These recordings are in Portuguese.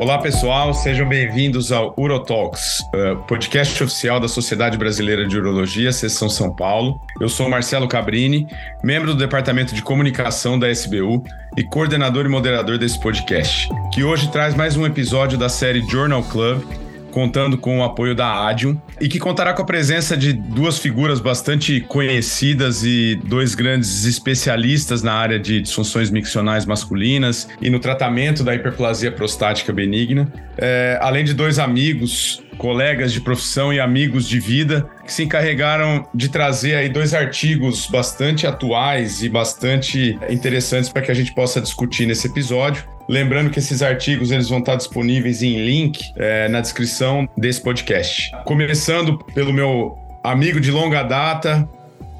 Olá pessoal, sejam bem-vindos ao Urotalks, uh, podcast oficial da Sociedade Brasileira de Urologia, Seção São Paulo. Eu sou Marcelo Cabrini, membro do Departamento de Comunicação da SBU e coordenador e moderador desse podcast, que hoje traz mais um episódio da série Journal Club, contando com o apoio da Adium e que contará com a presença de duas figuras bastante conhecidas e dois grandes especialistas na área de disfunções miccionais masculinas e no tratamento da hiperplasia prostática benigna, é, além de dois amigos, colegas de profissão e amigos de vida que se encarregaram de trazer aí dois artigos bastante atuais e bastante interessantes para que a gente possa discutir nesse episódio. Lembrando que esses artigos eles vão estar disponíveis em link é, na descrição desse podcast. Começando pelo meu amigo de longa data,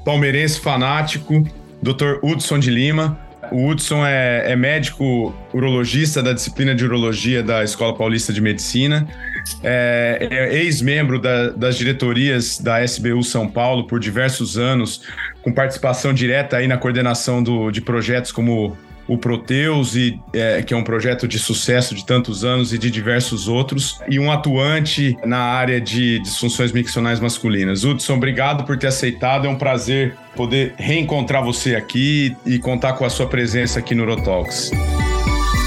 palmeirense fanático, Dr. Hudson de Lima. O Hudson é, é, médico urologista da disciplina de urologia da Escola Paulista de Medicina, é, é ex-membro da, das diretorias da SBU São Paulo por diversos anos, com participação direta aí na coordenação do, de projetos como o Proteus, e, é, que é um projeto de sucesso de tantos anos e de diversos outros, e um atuante na área de disfunções miccionais masculinas. Hudson, obrigado por ter aceitado, é um prazer poder reencontrar você aqui e contar com a sua presença aqui no Urotalks.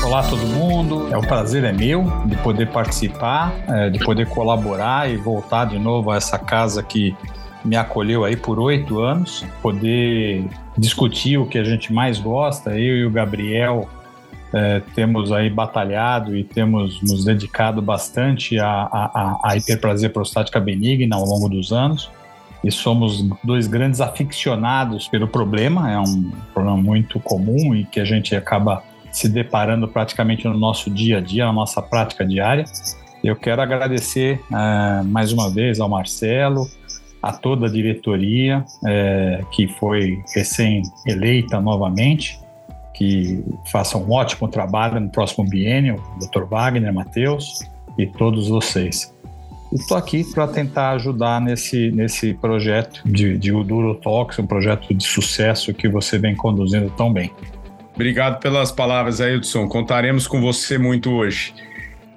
Olá todo mundo, é um prazer é meu de poder participar, é, de poder colaborar e voltar de novo a essa casa que me acolheu aí por oito anos, poder discutir o que a gente mais gosta. Eu e o Gabriel é, temos aí batalhado e temos nos dedicado bastante à, à hiperplasia prostática benigna ao longo dos anos. E somos dois grandes aficionados pelo problema, é um problema muito comum e que a gente acaba se deparando praticamente no nosso dia a dia, na nossa prática diária. Eu quero agradecer é, mais uma vez ao Marcelo, a toda a diretoria é, que foi recém-eleita novamente, que faça um ótimo trabalho no próximo biênio, Dr. Wagner, Matheus e todos vocês. Estou aqui para tentar ajudar nesse, nesse projeto de, de Uduro Talks, um projeto de sucesso que você vem conduzindo tão bem. Obrigado pelas palavras aí, Hudson. Contaremos com você muito hoje.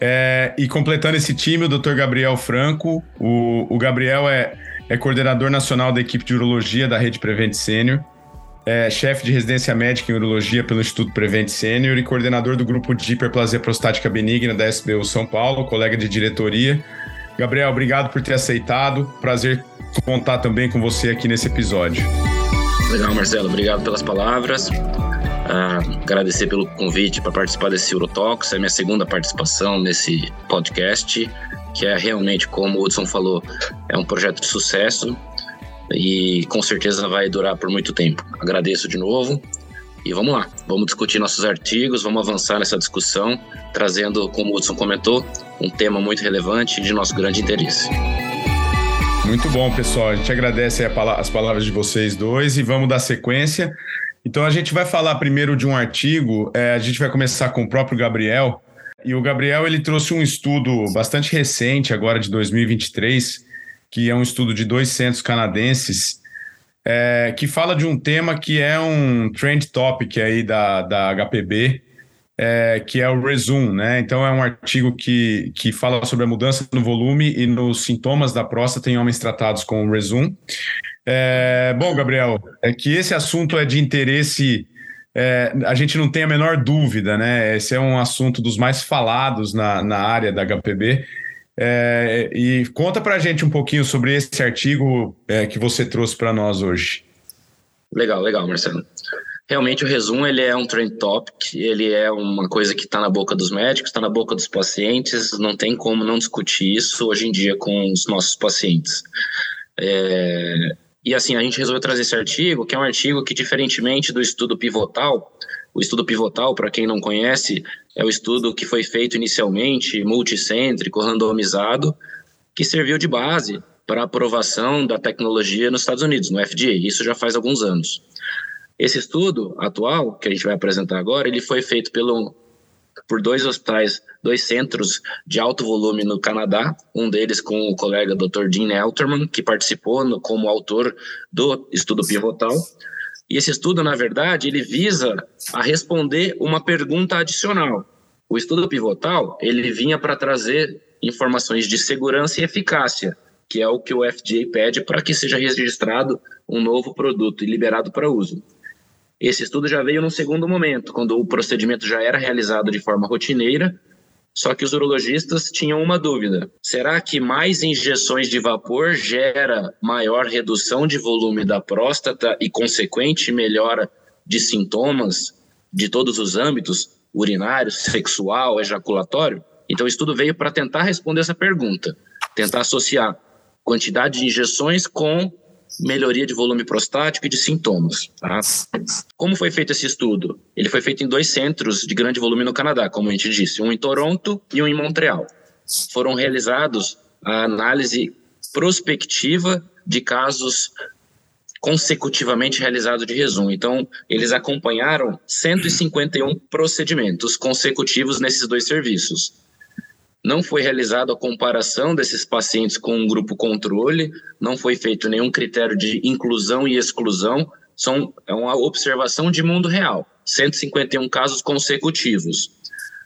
É, e completando esse time, o Dr. Gabriel Franco. O, o Gabriel é é coordenador nacional da equipe de urologia da Rede Prevent Sênior, é chefe de residência médica em urologia pelo Instituto Prevent Sênior e coordenador do grupo de hiperplasia prostática benigna da SBU São Paulo, colega de diretoria. Gabriel, obrigado por ter aceitado. Prazer contar também com você aqui nesse episódio. Legal, Marcelo. Obrigado pelas palavras. Uh, agradecer pelo convite para participar desse Urotalks. É minha segunda participação nesse podcast que é realmente, como o Hudson falou, é um projeto de sucesso e com certeza vai durar por muito tempo. Agradeço de novo e vamos lá, vamos discutir nossos artigos, vamos avançar nessa discussão, trazendo, como o Hudson comentou, um tema muito relevante e de nosso grande interesse. Muito bom, pessoal. A gente agradece as palavras de vocês dois e vamos dar sequência. Então, a gente vai falar primeiro de um artigo, é, a gente vai começar com o próprio Gabriel, e o Gabriel ele trouxe um estudo bastante recente, agora de 2023, que é um estudo de dois centros canadenses, é, que fala de um tema que é um trend topic aí da, da HPB, é, que é o Resume, né? Então é um artigo que, que fala sobre a mudança no volume e nos sintomas da próstata em homens tratados com o Resume. É, bom, Gabriel, é que esse assunto é de interesse é, a gente não tem a menor dúvida, né? Esse é um assunto dos mais falados na, na área da HPB. É, e conta para a gente um pouquinho sobre esse artigo é, que você trouxe para nós hoje. Legal, legal, Marcelo. Realmente o resumo ele é um trend topic, ele é uma coisa que está na boca dos médicos, está na boca dos pacientes, não tem como não discutir isso hoje em dia com os nossos pacientes. É, e assim, a gente resolveu trazer esse artigo, que é um artigo que, diferentemente do estudo pivotal, o estudo pivotal, para quem não conhece, é o estudo que foi feito inicialmente, multicêntrico, randomizado, que serviu de base para a aprovação da tecnologia nos Estados Unidos, no FDA. Isso já faz alguns anos. Esse estudo atual, que a gente vai apresentar agora, ele foi feito pelo por dois hospitais, dois centros de alto volume no Canadá, um deles com o colega Dr. Dean Elterman, que participou no, como autor do estudo pivotal. E esse estudo, na verdade, ele visa a responder uma pergunta adicional. O estudo pivotal, ele vinha para trazer informações de segurança e eficácia, que é o que o FDA pede para que seja registrado um novo produto e liberado para uso. Esse estudo já veio num segundo momento, quando o procedimento já era realizado de forma rotineira, só que os urologistas tinham uma dúvida: será que mais injeções de vapor gera maior redução de volume da próstata e consequente melhora de sintomas de todos os âmbitos, urinário, sexual, ejaculatório? Então o estudo veio para tentar responder essa pergunta, tentar associar quantidade de injeções com melhoria de volume prostático e de sintomas. Tá? Como foi feito esse estudo? Ele foi feito em dois centros de grande volume no Canadá, como a gente disse, um em Toronto e um em Montreal. Foram realizados a análise prospectiva de casos consecutivamente realizados de resumo. Então, eles acompanharam 151 procedimentos consecutivos nesses dois serviços. Não foi realizada a comparação desses pacientes com um grupo controle, não foi feito nenhum critério de inclusão e exclusão, são, é uma observação de mundo real, 151 casos consecutivos.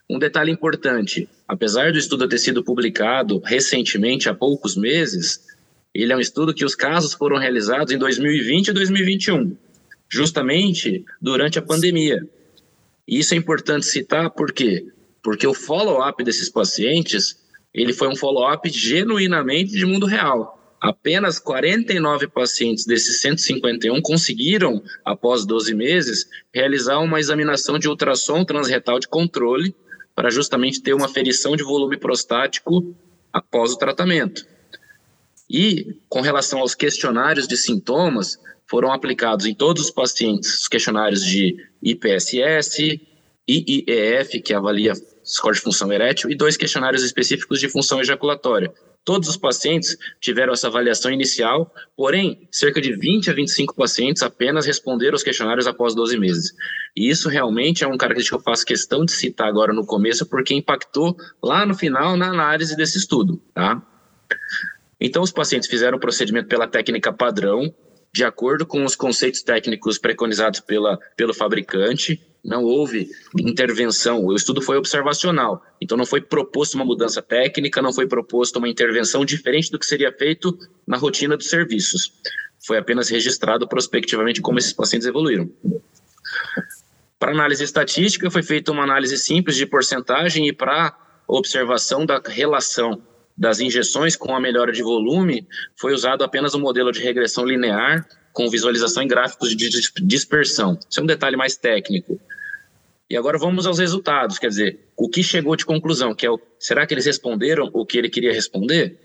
Um detalhe importante: apesar do estudo ter sido publicado recentemente, há poucos meses, ele é um estudo que os casos foram realizados em 2020 e 2021, justamente durante a pandemia. E isso é importante citar porque porque o follow-up desses pacientes, ele foi um follow-up genuinamente de mundo real. Apenas 49 pacientes desses 151 conseguiram, após 12 meses, realizar uma examinação de ultrassom transretal de controle para justamente ter uma ferição de volume prostático após o tratamento. E, com relação aos questionários de sintomas, foram aplicados em todos os pacientes os questionários de IPSS, IIEF, que avalia score de função erétil, e dois questionários específicos de função ejaculatória. Todos os pacientes tiveram essa avaliação inicial, porém, cerca de 20 a 25 pacientes apenas responderam os questionários após 12 meses. E isso realmente é um característica que eu faço questão de citar agora no começo, porque impactou lá no final na análise desse estudo, tá? Então, os pacientes fizeram o procedimento pela técnica padrão, de acordo com os conceitos técnicos preconizados pela, pelo fabricante, não houve intervenção, o estudo foi observacional, então não foi proposto uma mudança técnica, não foi proposto uma intervenção diferente do que seria feito na rotina dos serviços. Foi apenas registrado prospectivamente como esses pacientes evoluíram. Para análise estatística, foi feita uma análise simples de porcentagem e para observação da relação das injeções com a melhora de volume, foi usado apenas um modelo de regressão linear com visualização em gráficos de dispersão. Isso é um detalhe mais técnico. E agora vamos aos resultados, quer dizer, o que chegou de conclusão, que é o, será que eles responderam o que ele queria responder?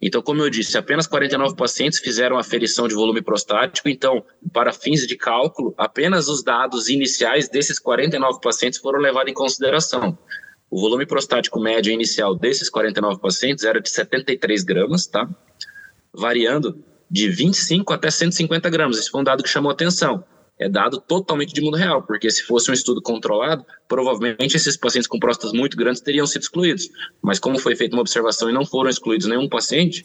Então, como eu disse, apenas 49 pacientes fizeram aferição de volume prostático, então, para fins de cálculo, apenas os dados iniciais desses 49 pacientes foram levados em consideração. O volume prostático médio inicial desses 49 pacientes era de 73 gramas, tá? Variando de 25 até 150 gramas. Esse foi um dado que chamou atenção. É dado totalmente de mundo real, porque se fosse um estudo controlado, provavelmente esses pacientes com próstatas muito grandes teriam sido excluídos. Mas como foi feita uma observação e não foram excluídos nenhum paciente,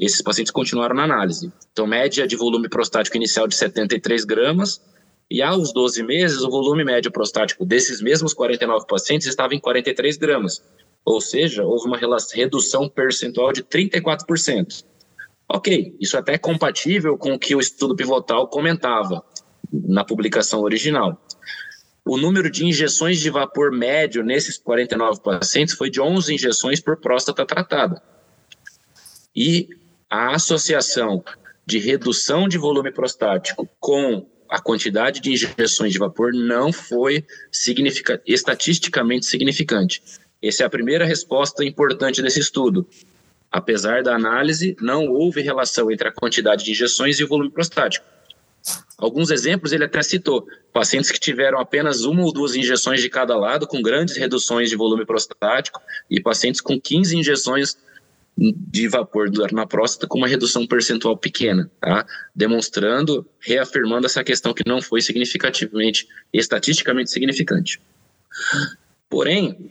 esses pacientes continuaram na análise. Então, média de volume prostático inicial de 73 gramas, e aos 12 meses, o volume médio prostático desses mesmos 49 pacientes estava em 43 gramas. Ou seja, houve uma redução percentual de 34%. Ok, isso até é compatível com o que o estudo pivotal comentava na publicação original. O número de injeções de vapor médio nesses 49 pacientes foi de 11 injeções por próstata tratada. E a associação de redução de volume prostático com a quantidade de injeções de vapor não foi significa, estatisticamente significante. Essa é a primeira resposta importante desse estudo. Apesar da análise, não houve relação entre a quantidade de injeções e o volume prostático. Alguns exemplos ele até citou: pacientes que tiveram apenas uma ou duas injeções de cada lado, com grandes reduções de volume prostático, e pacientes com 15 injeções de vapor na próstata com uma redução percentual pequena, tá? demonstrando, reafirmando essa questão que não foi significativamente, estatisticamente significante. Porém,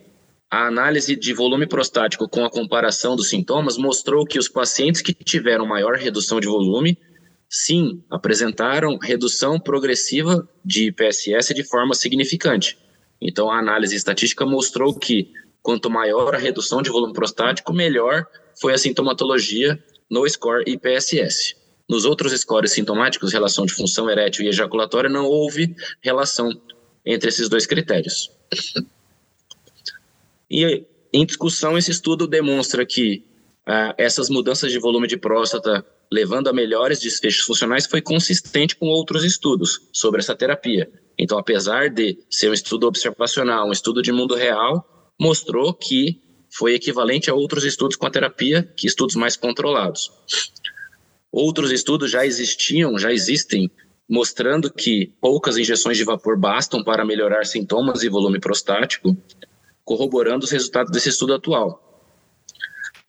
a análise de volume prostático com a comparação dos sintomas mostrou que os pacientes que tiveram maior redução de volume, sim, apresentaram redução progressiva de IPSS de forma significante. Então, a análise estatística mostrou que quanto maior a redução de volume prostático, melhor foi a sintomatologia no score IPSS. Nos outros scores sintomáticos, relação de função erétil e ejaculatória, não houve relação entre esses dois critérios. E em discussão, esse estudo demonstra que ah, essas mudanças de volume de próstata levando a melhores desfechos funcionais foi consistente com outros estudos sobre essa terapia. Então, apesar de ser um estudo observacional, um estudo de mundo real, mostrou que foi equivalente a outros estudos com a terapia, que estudos mais controlados. Outros estudos já existiam, já existem, mostrando que poucas injeções de vapor bastam para melhorar sintomas e volume prostático, corroborando os resultados desse estudo atual.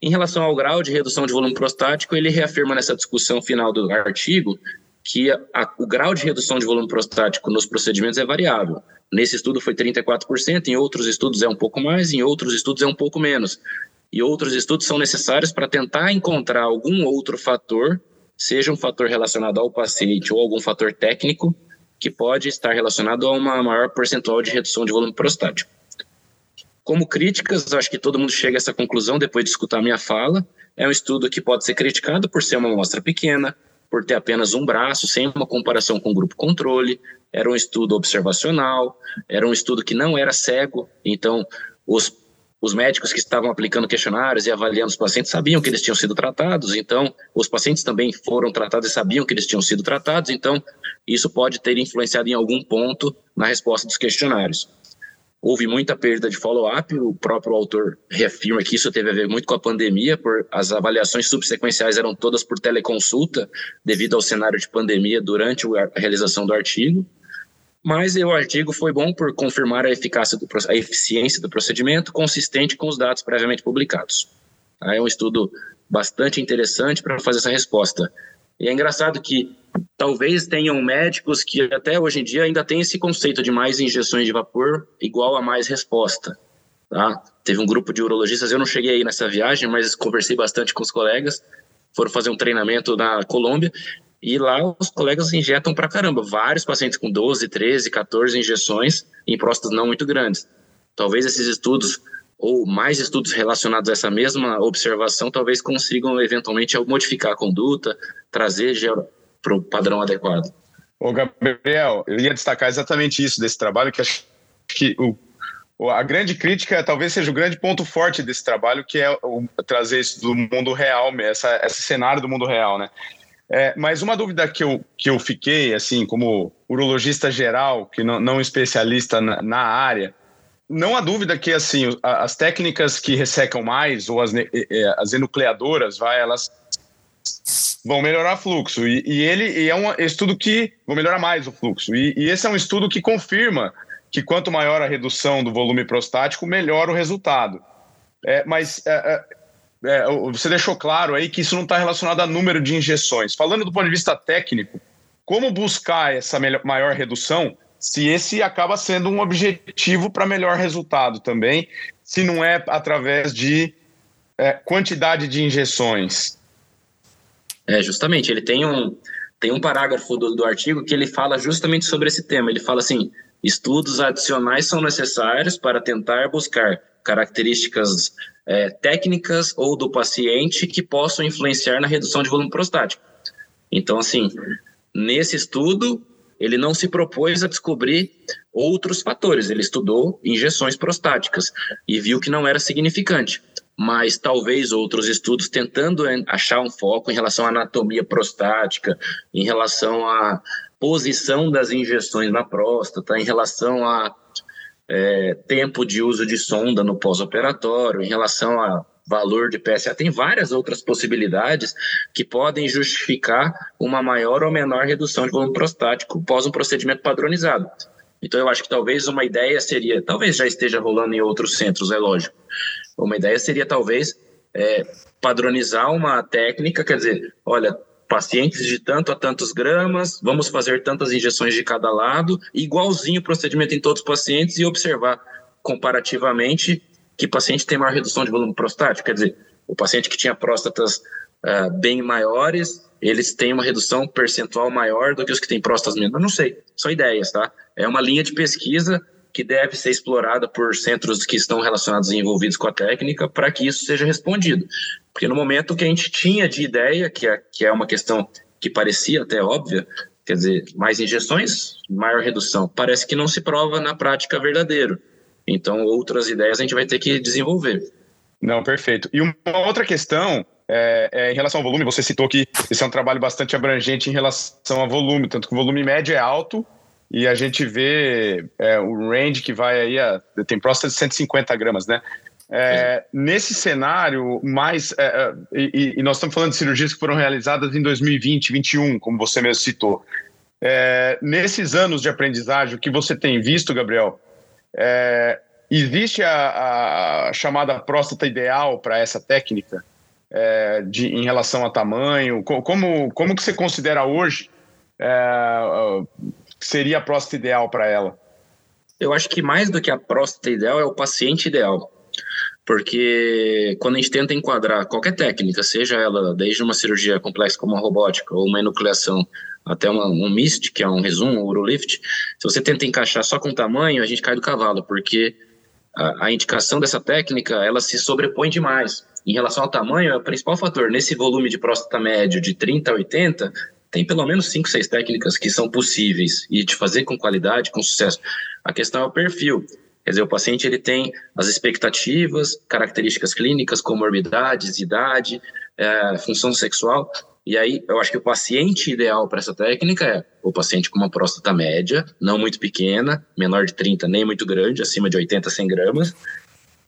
Em relação ao grau de redução de volume prostático, ele reafirma nessa discussão final do artigo que a, a, o grau de redução de volume prostático nos procedimentos é variável. Nesse estudo foi 34%, em outros estudos é um pouco mais, em outros estudos é um pouco menos. E outros estudos são necessários para tentar encontrar algum outro fator, seja um fator relacionado ao paciente ou algum fator técnico, que pode estar relacionado a uma maior percentual de redução de volume prostático. Como críticas, acho que todo mundo chega a essa conclusão depois de escutar minha fala. É um estudo que pode ser criticado por ser uma amostra pequena, por ter apenas um braço, sem uma comparação com o grupo controle. Era um estudo observacional, era um estudo que não era cego, então os, os médicos que estavam aplicando questionários e avaliando os pacientes sabiam que eles tinham sido tratados, então os pacientes também foram tratados e sabiam que eles tinham sido tratados, então isso pode ter influenciado em algum ponto na resposta dos questionários houve muita perda de follow-up. O próprio autor reafirma que isso teve a ver muito com a pandemia, por as avaliações subsequenciais eram todas por teleconsulta, devido ao cenário de pandemia durante a realização do artigo. Mas o artigo foi bom por confirmar a eficácia, do, a eficiência do procedimento consistente com os dados previamente publicados. É um estudo bastante interessante para fazer essa resposta. E é engraçado que talvez tenham médicos que até hoje em dia ainda têm esse conceito de mais injeções de vapor igual a mais resposta. Tá? Teve um grupo de urologistas, eu não cheguei aí nessa viagem, mas conversei bastante com os colegas, foram fazer um treinamento na Colômbia e lá os colegas injetam pra caramba, vários pacientes com 12, 13, 14 injeções em próstatas não muito grandes. Talvez esses estudos ou mais estudos relacionados a essa mesma observação talvez consigam eventualmente modificar a conduta, trazer para o padrão adequado. Ô Gabriel, eu ia destacar exatamente isso desse trabalho, que acho que o, a grande crítica talvez seja o grande ponto forte desse trabalho, que é o, trazer isso do mundo real, essa, esse cenário do mundo real, né? É, mas uma dúvida que eu, que eu fiquei, assim, como urologista geral, que não, não especialista na, na área, não há dúvida que assim as técnicas que ressecam mais ou as, as enucleadoras, vai, elas vão melhorar o fluxo e, e ele e é um estudo que vão melhorar mais o fluxo e, e, esse é um estudo que confirma que quanto maior a redução do volume prostático, melhor o resultado. É, mas é, é, é você deixou claro aí que isso não está relacionado a número de injeções. Falando do ponto de vista técnico, como buscar essa melhor, maior redução? Se esse acaba sendo um objetivo para melhor resultado também, se não é através de é, quantidade de injeções. É, justamente, ele tem um, tem um parágrafo do, do artigo que ele fala justamente sobre esse tema. Ele fala assim: estudos adicionais são necessários para tentar buscar características é, técnicas ou do paciente que possam influenciar na redução de volume prostático. Então, assim, nesse estudo, ele não se propôs a descobrir outros fatores. Ele estudou injeções prostáticas e viu que não era significante. Mas talvez outros estudos tentando achar um foco em relação à anatomia prostática, em relação à posição das injeções na próstata, em relação a é, tempo de uso de sonda no pós-operatório, em relação a valor de PSA. Tem várias outras possibilidades que podem justificar uma maior ou menor redução de volume prostático pós um procedimento padronizado. Então, eu acho que talvez uma ideia seria, talvez já esteja rolando em outros centros, é lógico. Uma ideia seria talvez é, padronizar uma técnica, quer dizer, olha, pacientes de tanto a tantos gramas, vamos fazer tantas injeções de cada lado, igualzinho o procedimento em todos os pacientes e observar comparativamente que paciente tem maior redução de volume prostático, quer dizer, o paciente que tinha próstatas uh, bem maiores, eles têm uma redução percentual maior do que os que têm próstatas menores. Eu não sei, são ideias, tá? É uma linha de pesquisa que deve ser explorada por centros que estão relacionados e envolvidos com a técnica para que isso seja respondido. Porque no momento que a gente tinha de ideia, que é, que é uma questão que parecia até óbvia, quer dizer, mais injeções, maior redução, parece que não se prova na prática verdadeiro. Então, outras ideias a gente vai ter que desenvolver. Não, perfeito. E uma outra questão é, é, em relação ao volume, você citou que esse é um trabalho bastante abrangente em relação ao volume, tanto que o volume médio é alto e a gente vê é, o range que vai aí, a, tem próstata de 150 gramas, né? É, nesse cenário, mais. É, é, e, e, nós estamos falando de cirurgias que foram realizadas em 2020, 2021, como você mesmo citou. É, nesses anos de aprendizagem, o que você tem visto, Gabriel, é, existe a, a, chamada próstata ideal para essa técnica? é, de, em relação a tamanho? Como, como que você considera hoje é, seria a próstata ideal para ela? Eu acho que mais do que a próstata ideal é o paciente ideal. Porque quando a gente tenta enquadrar qualquer técnica, seja ela desde uma cirurgia complexa como a robótica ou uma enucleação até uma, um MIST, que é um resumo, um Urolift, se você tenta encaixar só com tamanho, a gente cai do cavalo, porque a, a indicação dessa técnica, ela se sobrepõe demais em relação ao tamanho, é o principal fator. Nesse volume de próstata médio de 30 a 80, tem pelo menos 5, 6 técnicas que são possíveis e de fazer com qualidade, com sucesso. A questão é o perfil. Quer dizer, o paciente ele tem as expectativas, características clínicas, comorbidades, idade, é, função sexual. E aí, eu acho que o paciente ideal para essa técnica é o paciente com uma próstata média, não muito pequena, menor de 30, nem muito grande, acima de 80, 100 gramas,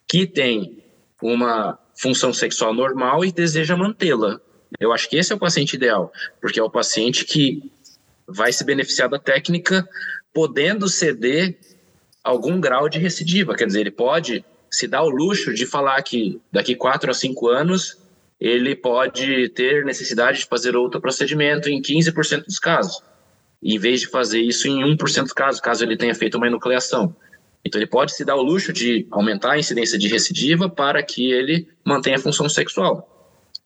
que tem uma função sexual normal e deseja mantê-la. Eu acho que esse é o paciente ideal, porque é o paciente que vai se beneficiar da técnica, podendo ceder algum grau de recidiva. Quer dizer, ele pode se dar o luxo de falar que daqui quatro a cinco anos ele pode ter necessidade de fazer outro procedimento em 15% dos casos, em vez de fazer isso em 1% dos casos, caso ele tenha feito uma enucleação. Então, ele pode se dar o luxo de aumentar a incidência de recidiva para que ele mantenha a função sexual.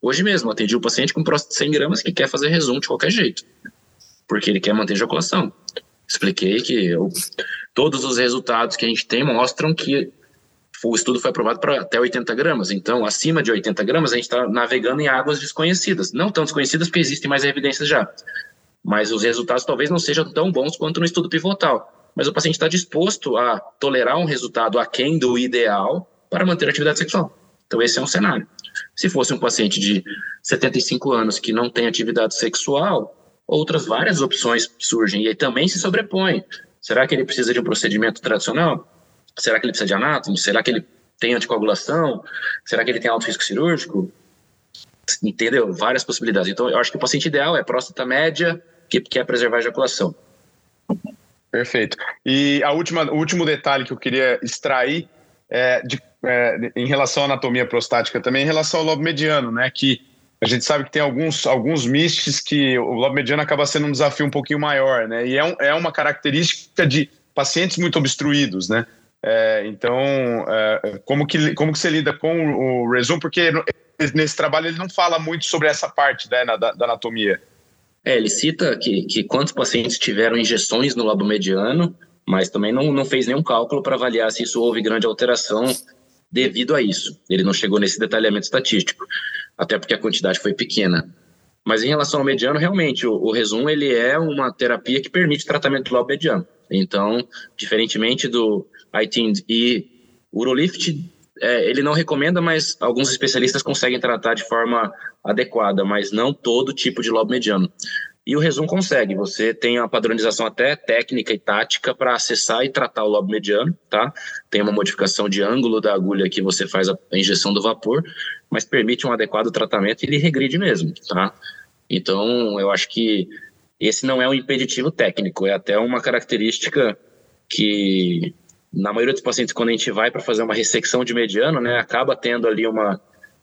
Hoje mesmo, atendi um paciente com próstata de 100 gramas que quer fazer resumo de qualquer jeito, porque ele quer manter ejaculação. Expliquei que eu, todos os resultados que a gente tem mostram que o estudo foi aprovado para até 80 gramas. Então, acima de 80 gramas, a gente está navegando em águas desconhecidas. Não tão desconhecidas, porque existem mais evidências já. Mas os resultados talvez não sejam tão bons quanto no estudo pivotal mas o paciente está disposto a tolerar um resultado aquém do ideal para manter a atividade sexual. Então, esse é um cenário. Se fosse um paciente de 75 anos que não tem atividade sexual, outras várias opções surgem e também se sobrepõem. Será que ele precisa de um procedimento tradicional? Será que ele precisa de anátomo? Será que ele tem anticoagulação? Será que ele tem alto risco cirúrgico? Entendeu? Várias possibilidades. Então, eu acho que o paciente ideal é próstata média que quer preservar a ejaculação. Perfeito. E a última, o último detalhe que eu queria extrair é, de, é, em relação à anatomia prostática também, em relação ao lobo mediano, né? Que a gente sabe que tem alguns, alguns mistes que o lobo mediano acaba sendo um desafio um pouquinho maior, né? E é, um, é uma característica de pacientes muito obstruídos, né? É, então, é, como, que, como que você lida com o resumo? Porque nesse trabalho ele não fala muito sobre essa parte né, da, da anatomia. É, ele cita que, que quantos pacientes tiveram injeções no lobo mediano, mas também não, não fez nenhum cálculo para avaliar se isso houve grande alteração devido a isso. Ele não chegou nesse detalhamento estatístico, até porque a quantidade foi pequena. Mas em relação ao mediano, realmente, o, o ele é uma terapia que permite tratamento lobo mediano. Então, diferentemente do ITIND e Urolift, é, ele não recomenda, mas alguns especialistas conseguem tratar de forma adequada, mas não todo tipo de lobo mediano. E o resumo consegue. Você tem uma padronização até técnica e tática para acessar e tratar o lobo mediano, tá? Tem uma modificação de ângulo da agulha que você faz a injeção do vapor, mas permite um adequado tratamento e ele regride mesmo, tá? Então, eu acho que esse não é um impeditivo técnico, é até uma característica que na maioria dos pacientes, quando a gente vai para fazer uma ressecção de mediano, né, acaba tendo ali uma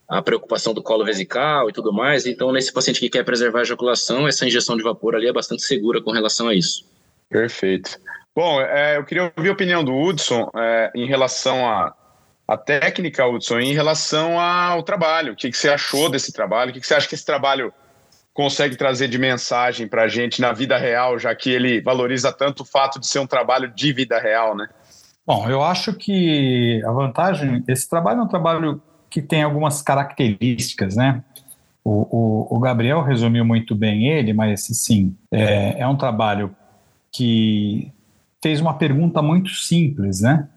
a preocupação do colo vesical e tudo mais. Então, nesse paciente que quer preservar a ejaculação, essa injeção de vapor ali é bastante segura com relação a isso. Perfeito. Bom, é, eu queria ouvir a opinião do Hudson é, em relação à a, a, técnica, Hudson, em relação ao trabalho. O que, que você achou desse trabalho? O que, que você acha que esse trabalho consegue trazer de mensagem para a gente na vida real, já que ele valoriza tanto o fato de ser um trabalho de vida real, né? Bom, eu acho que a vantagem, esse trabalho é um trabalho que tem algumas características, né? O, o, o Gabriel resumiu muito bem ele, mas sim, é, é um trabalho que fez uma pergunta muito simples, né?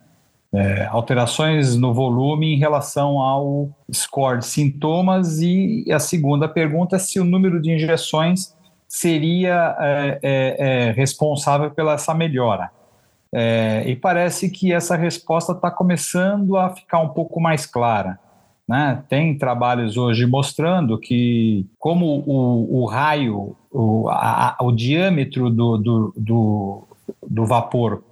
É, alterações no volume em relação ao score de sintomas e a segunda pergunta é se o número de injeções seria é, é, é responsável pela essa melhora. É, e parece que essa resposta está começando a ficar um pouco mais clara. Né? Tem trabalhos hoje mostrando que, como o, o raio, o, a, o diâmetro do, do, do, do vapor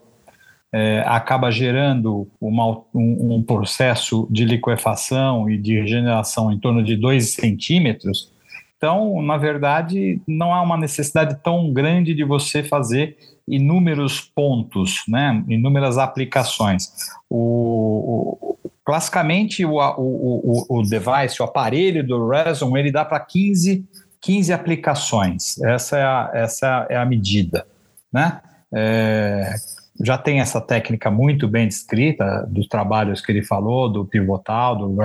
é, acaba gerando uma, um, um, processo de liquefação e de regeneração em torno de 2 centímetros, então, na verdade, não há uma necessidade tão grande de você fazer inúmeros pontos, né, inúmeras aplicações. O, o classicamente, o, o, o, device, o aparelho do Reson, ele dá para 15, 15 aplicações. Essa é a, essa é a medida. Né? É, já tem essa técnica muito bem descrita dos trabalhos que ele falou, do pivotal, do,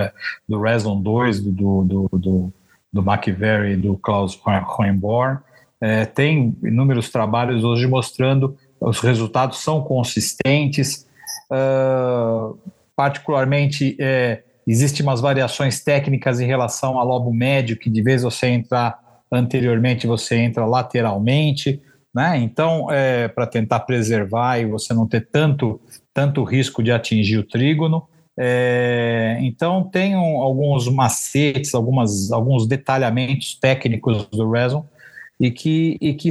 do Reson 2, do, do, do, do McVery e do Klaus Hohenborn. É, tem inúmeros trabalhos hoje mostrando os resultados são consistentes. Uh, particularmente, é, existem umas variações técnicas em relação ao lobo médio, que de vez você entrar anteriormente, você entra lateralmente. Né? Então, é, para tentar preservar e você não ter tanto, tanto risco de atingir o trígono. É, então, tem um, alguns macetes, algumas, alguns detalhamentos técnicos do Reson e que, e que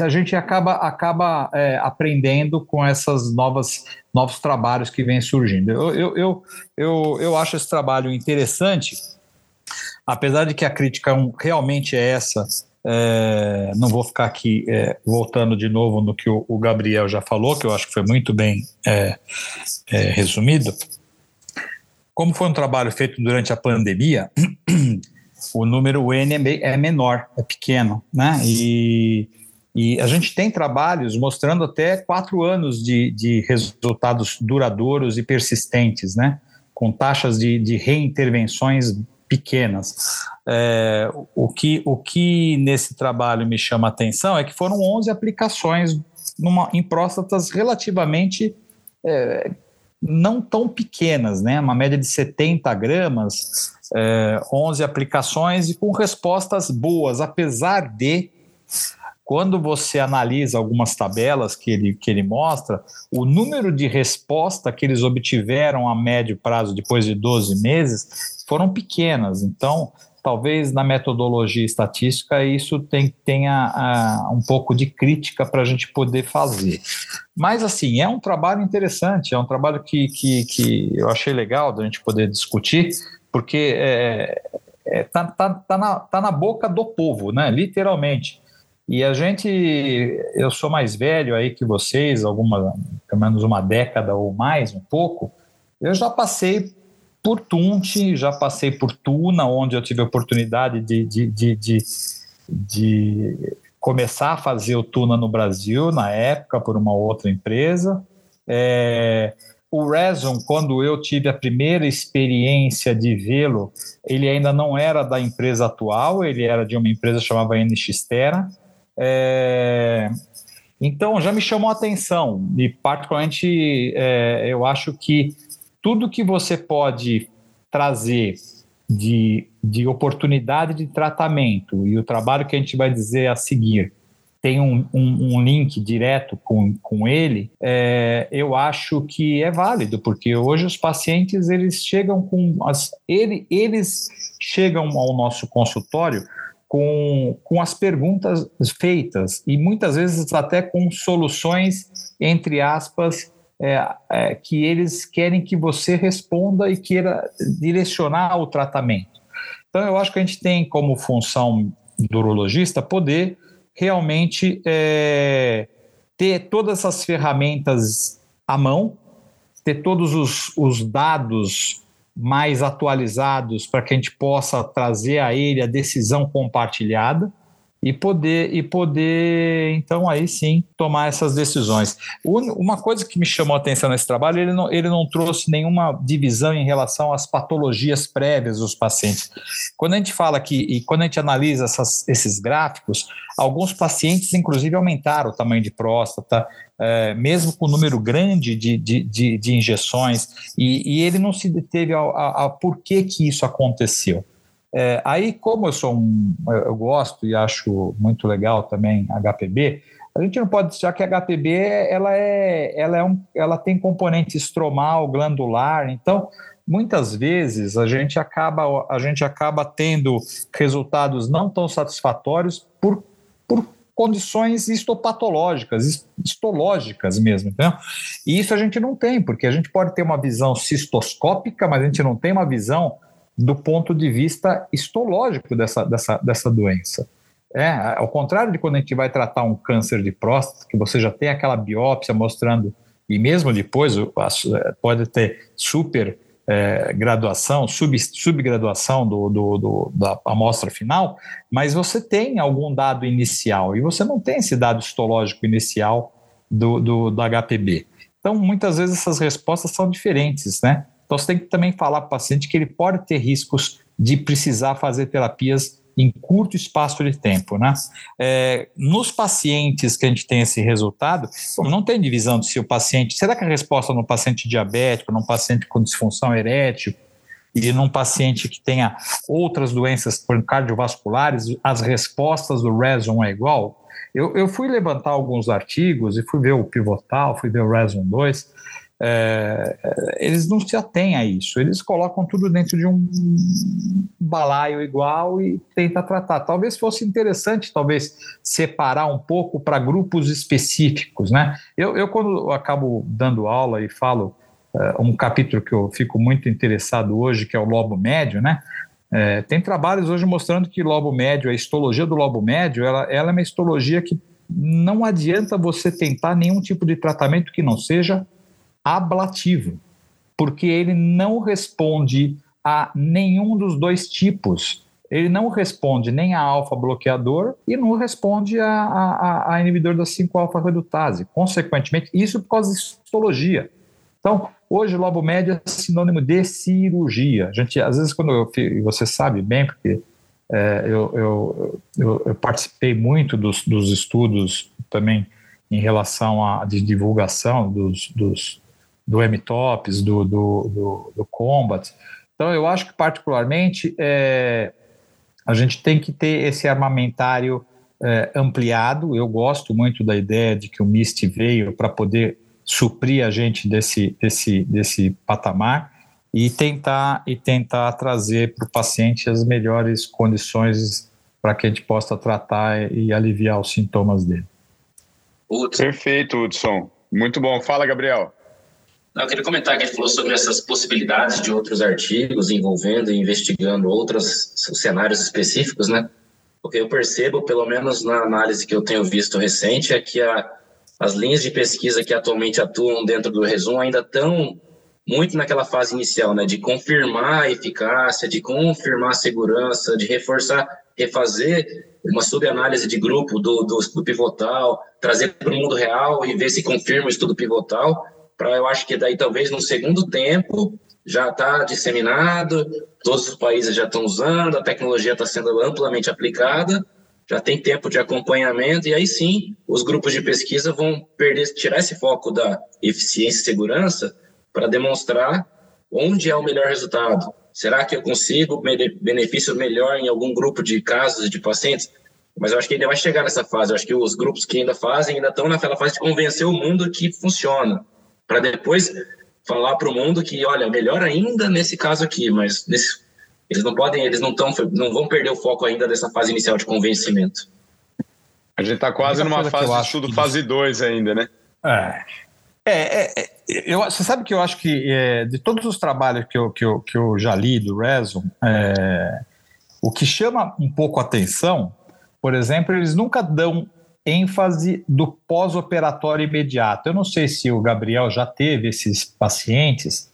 a gente acaba, acaba é, aprendendo com essas novas novos trabalhos que vêm surgindo. Eu, eu, eu, eu, eu acho esse trabalho interessante, apesar de que a crítica realmente é essa. É, não vou ficar aqui é, voltando de novo no que o, o, Gabriel já falou, que eu acho que foi muito bem é, é resumido. Como foi um trabalho feito durante a pandemia, o número N é, é menor, é pequeno, né? E, e a gente tem trabalhos mostrando até quatro anos de, de resultados duradouros e persistentes, né? Com taxas de, de reintervenções pequenas. É, o, que, o que nesse trabalho me chama a atenção é que foram 11 aplicações numa, em próstatas relativamente é, não tão pequenas, né? Uma média de 70 gramas, é, 11 aplicações e com respostas boas, apesar de quando você analisa algumas tabelas que ele, que ele mostra, o número de resposta que eles obtiveram a médio prazo depois de 12 meses foram pequenas. Então, talvez na metodologia estatística isso tem, tenha uh, um pouco de crítica para a gente poder fazer. Mas, assim, é um trabalho interessante, é um trabalho que, que, que eu achei legal da gente poder discutir, porque é, é, tá, tá, tá, na, tá na boca do povo, né? literalmente. E a gente, eu sou mais velho aí que vocês, alguma, pelo menos uma década ou mais, um pouco, eu já passei por Tunte, já passei por Tuna, onde eu tive a oportunidade de, de, de, de, de começar a fazer o Tuna no Brasil, na época, por uma outra empresa. É, o Reson, quando eu tive a primeira experiência de vê-lo, ele ainda não era da empresa atual, ele era de uma empresa chamada NXTera. É, então já me chamou a atenção e particularmente é, eu acho que tudo que você pode trazer de, de oportunidade de tratamento e o trabalho que a gente vai dizer a seguir tem um, um, um link direto com, com ele, é, eu acho que é válido, porque hoje os pacientes eles chegam com as, ele, eles chegam ao nosso consultório com, com as perguntas feitas e muitas vezes até com soluções, entre aspas, é, é, que eles querem que você responda e queira direcionar o tratamento. Então, eu acho que a gente tem como função do urologista poder realmente é, ter todas essas ferramentas à mão, ter todos os, os dados mais atualizados para que a gente possa trazer a ele a decisão compartilhada e poder e poder então aí sim tomar essas decisões. Uma coisa que me chamou a atenção nesse trabalho, ele não, ele não trouxe nenhuma divisão em relação às patologias prévias dos pacientes. Quando a gente fala aqui e quando a gente analisa essas, esses gráficos, alguns pacientes inclusive aumentaram o tamanho de próstata, é, mesmo com o número grande de, de, de, de injeções, e, e, ele não se deteve ao, ao, ao porquê que isso aconteceu. É, aí, como eu sou um, eu gosto e acho muito legal também HPB, a gente não pode deixar que a HPB ela é, ela é um, ela tem componente estromal, glandular, então muitas vezes a gente acaba a gente acaba tendo resultados não tão satisfatórios por, por condições histopatológicas, histológicas mesmo, entendeu? E isso a gente não tem, porque a gente pode ter uma visão cistoscópica, mas a gente não tem uma visão do ponto de vista histológico dessa, dessa, dessa doença. É, ao contrário de quando a gente vai tratar um câncer de próstata, que você já tem aquela biópsia mostrando, e mesmo depois pode ter super é, graduação, sub, subgraduação do, do, do, da amostra final, mas você tem algum dado inicial, e você não tem esse dado histológico inicial do, do, do HPB. Então, muitas vezes essas respostas são diferentes, né? Então, você tem que também falar para o paciente que ele pode ter riscos de precisar fazer terapias em curto espaço de tempo. Né? É, nos pacientes que a gente tem esse resultado, não tem divisão de se o paciente. Será que a resposta no paciente diabético, num paciente com disfunção erétil, e num paciente que tenha outras doenças cardiovasculares, as respostas do RESON é igual? Eu, eu fui levantar alguns artigos e fui ver o Pivotal, fui ver o RESON 2, é, eles não se atêm a isso, eles colocam tudo dentro de um balaio igual e tentam tratar. Talvez fosse interessante, talvez, separar um pouco para grupos específicos, né? Eu, eu, quando acabo dando aula e falo uh, um capítulo que eu fico muito interessado hoje, que é o lobo médio, né? É, tem trabalhos hoje mostrando que lobo médio, a histologia do lobo médio, ela, ela é uma histologia que não adianta você tentar nenhum tipo de tratamento que não seja ablativo, porque ele não responde a nenhum dos dois tipos. Ele não responde nem a alfa-bloqueador e não responde a, a, a inibidor da 5-alfa-redutase. Consequentemente, isso por causa de histologia. Então, hoje, lobo médio é sinônimo de cirurgia. A gente, às vezes, quando eu, você sabe bem, porque é, eu, eu, eu, eu, participei muito dos, dos estudos também em relação à divulgação dos, dos, do M-Tops, do, do, do, do, Combat. Então, eu acho que, particularmente, é, a gente tem que ter esse armamentário é, ampliado. Eu gosto muito da ideia de que o MIST veio para poder suprir a gente desse, desse, desse patamar e tentar, e tentar trazer para o paciente as melhores condições para que a gente possa tratar e aliviar os sintomas dele. Perfeito, Hudson. Muito bom. Fala, Gabriel. Eu queria comentar que gente falou sobre essas possibilidades de outros artigos envolvendo e investigando outros cenários específicos, né? O que eu percebo, pelo menos na análise que eu tenho visto recente, é que a, as linhas de pesquisa que atualmente atuam dentro do resumo ainda estão muito naquela fase inicial, né? De confirmar a eficácia, de confirmar a segurança, de reforçar, refazer uma subanálise de grupo do, do estudo pivotal, trazer para o mundo real e ver se confirma o estudo pivotal para eu acho que daí talvez no segundo tempo já está disseminado, todos os países já estão usando, a tecnologia está sendo amplamente aplicada, já tem tempo de acompanhamento e aí sim os grupos de pesquisa vão perder, tirar esse foco da eficiência e segurança para demonstrar onde é o melhor resultado. Será que eu consigo benefício melhor em algum grupo de casos de pacientes? Mas eu acho que ainda vai chegar nessa fase. Eu acho que os grupos que ainda fazem ainda estão naquela fase de convencer o mundo que funciona para depois falar para o mundo que, olha, melhor ainda nesse caso aqui, mas nesse, eles não podem, eles não, tão, não vão perder o foco ainda dessa fase inicial de convencimento. A gente está quase numa fase de estudo, fase 2 ainda, né? É. É, é, eu, você sabe que eu acho que é, de todos os trabalhos que eu, que eu, que eu já li do Reson, é, o que chama um pouco a atenção, por exemplo, eles nunca dão ênfase do pós-operatório imediato. Eu não sei se o Gabriel já teve esses pacientes,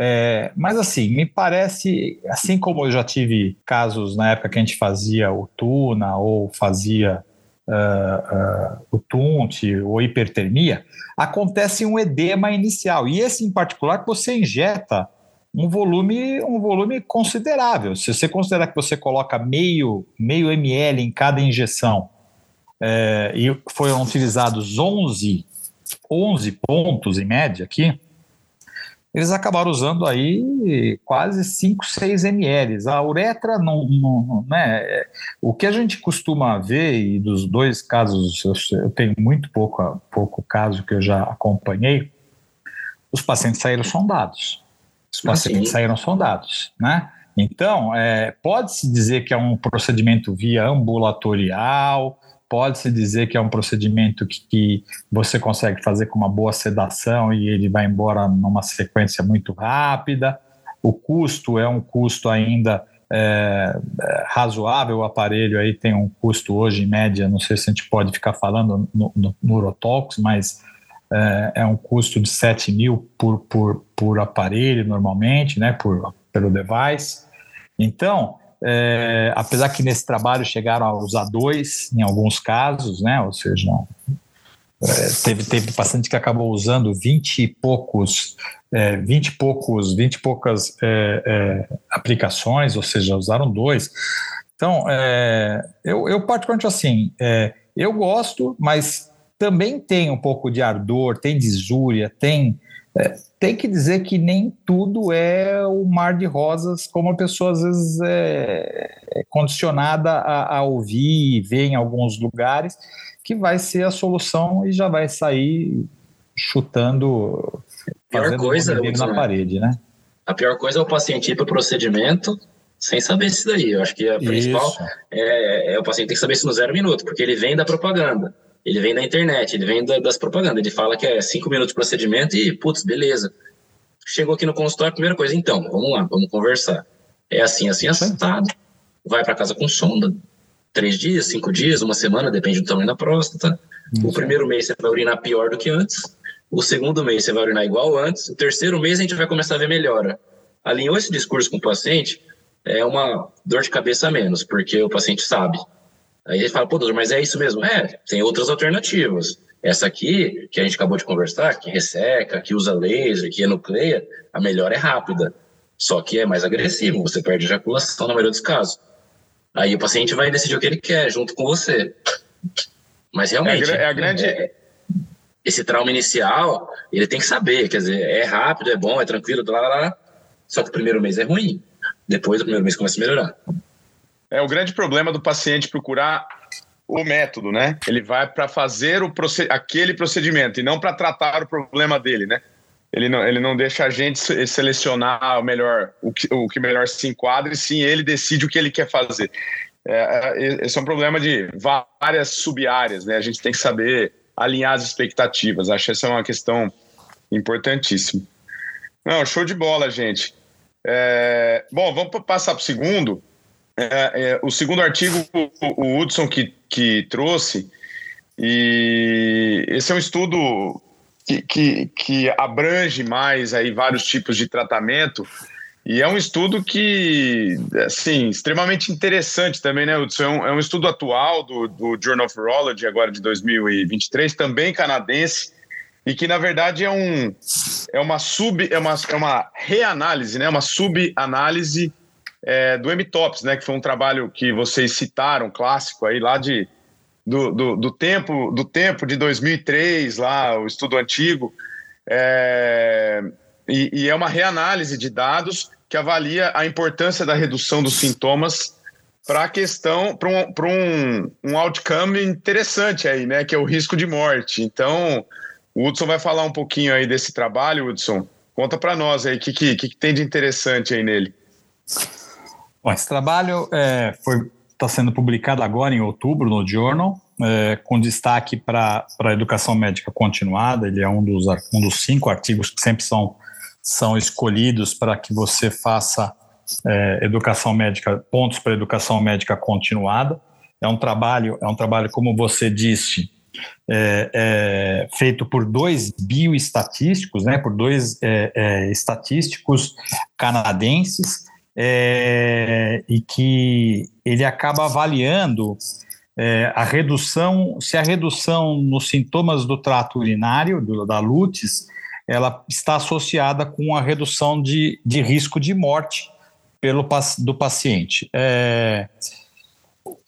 É, mas assim, me parece, assim como eu já tive casos na época que a gente fazia o Tuna ou fazia uh, uh, o TUNT ou hipertermia, acontece um edema inicial. E esse em particular que você injeta um volume, um volume considerável. Se você considerar que você coloca meio, meio ml em cada injeção é, e foram utilizados 11, 11 pontos em média aqui, eles acabaram usando aí quase 5, 6 ml. A uretra não, não, né? O que a gente costuma ver, e dos dois casos, eu tenho muito pouco, pouco caso que eu já acompanhei, os pacientes saíram sondados. Os pacientes saíram sondados, né? Então, é, pode-se dizer que é um procedimento via ambulatorial, pode-se dizer que é um procedimento que, que, você consegue fazer com uma boa sedação e ele vai embora numa sequência muito rápida. O custo é um custo ainda é, é, razoável, o aparelho aí tem um custo hoje em média, não sei se a gente pode ficar falando no, no, no Urotox, mas é, é, um custo de 7 mil por, por, por aparelho normalmente, né, por, pelo device. Então, é, apesar que nesse trabalho chegaram a usar dois em alguns casos, né? Ou seja, é, teve, teve paciente que acabou usando 20 e poucos, é, 20 e poucos, 20 e poucas é, é, aplicações, ou seja, usaram dois. Então, é, eu, eu particularmente assim, é, eu gosto, mas também tem um pouco de ardor, tem disúria, tem é, tem que dizer que nem tudo é o mar de rosas, como a pessoa às vezes é, é condicionada a, a, ouvir e ver em alguns lugares, que vai ser a solução e já vai sair chutando, pior coisa na parede, né? A pior coisa é o paciente ir para o procedimento sem saber isso daí. Eu acho que a principal é, é, o paciente tem que saber isso no zero minuto, porque ele vem da propaganda. Ele vem da internet, ele vem da, das propagandas. Ele fala que é cinco minutos de procedimento e, putz, beleza. Chegou aqui no consultório, primeira coisa, então, vamos lá, vamos conversar. É assim, assim, assentado. Vai para casa com sonda. Três dias, cinco dias, uma semana, depende do tamanho da próstata. O primeiro mês você vai urinar pior do que antes. O segundo mês você vai urinar igual antes. O terceiro mês a gente vai começar a ver melhora. Alinhou esse discurso com o paciente, é uma dor de cabeça a menos, porque o paciente sabe. Aí ele fala, pô, doutor, mas é isso mesmo? É, tem outras alternativas. Essa aqui, que a gente acabou de conversar, que resseca, que usa laser, que enucleia, a melhor é rápida. Só que é mais agressivo, você perde ejaculação na maioria dos casos. Aí o paciente vai decidir o que ele quer junto com você. Mas realmente. É a, é a grande. É, esse trauma inicial, ele tem que saber, quer dizer, é rápido, é bom, é tranquilo, lá, lá, lá. Só que o primeiro mês é ruim. Depois, o primeiro mês começa a melhorar. É o grande problema do paciente procurar o método, né? Ele vai para fazer o proced aquele procedimento e não para tratar o problema dele, né? Ele não, ele não deixa a gente selecionar o melhor, o que, o que melhor se enquadra, e sim ele decide o que ele quer fazer. É, é esse é um problema de várias sub-áreas, né? A gente tem que saber alinhar as expectativas. Acho que essa é uma questão importantíssima. Não, show de bola, gente. É, bom, vamos passar para o segundo. É, é, o segundo artigo, o, o Hudson que, que trouxe, e esse é um estudo que, que, que, abrange mais aí vários tipos de tratamento, e é um estudo que, assim, extremamente interessante também, né, Hudson? É um, é um estudo atual do, do Journal of Urology, agora de 2023, também canadense, e que, na verdade, é, um, é uma sub, é uma, é uma reanálise, né, uma subanálise é, do M-Tops, né, que foi um trabalho que vocês citaram, clássico aí lá de do, do, do, tempo do tempo de 2003 lá o estudo antigo é, e, e, é uma reanálise de dados que avalia a importância da redução dos sintomas para a questão para um, um, um outcome interessante aí, né, que é o risco de morte. Então o Hudson vai falar um pouquinho aí desse trabalho, Hudson. Conta para nós aí o que, que, que tem de interessante aí nele. Bom, esse trabalho é, está sendo publicado agora em outubro no Journal, é, com destaque para a educação médica continuada. Ele é um dos, um dos cinco artigos que sempre são, são escolhidos para que você faça é, educação médica, pontos para educação médica continuada. É um trabalho, é um trabalho, como você disse, é, é, feito por dois bioestatísticos, né, por dois é, é estatísticos canadenses, é, e que ele acaba avaliando é, a redução, se a redução nos sintomas do trato urinário, do, da LUTES, ela está associada com a redução de, de risco de morte pelo, do paciente. É,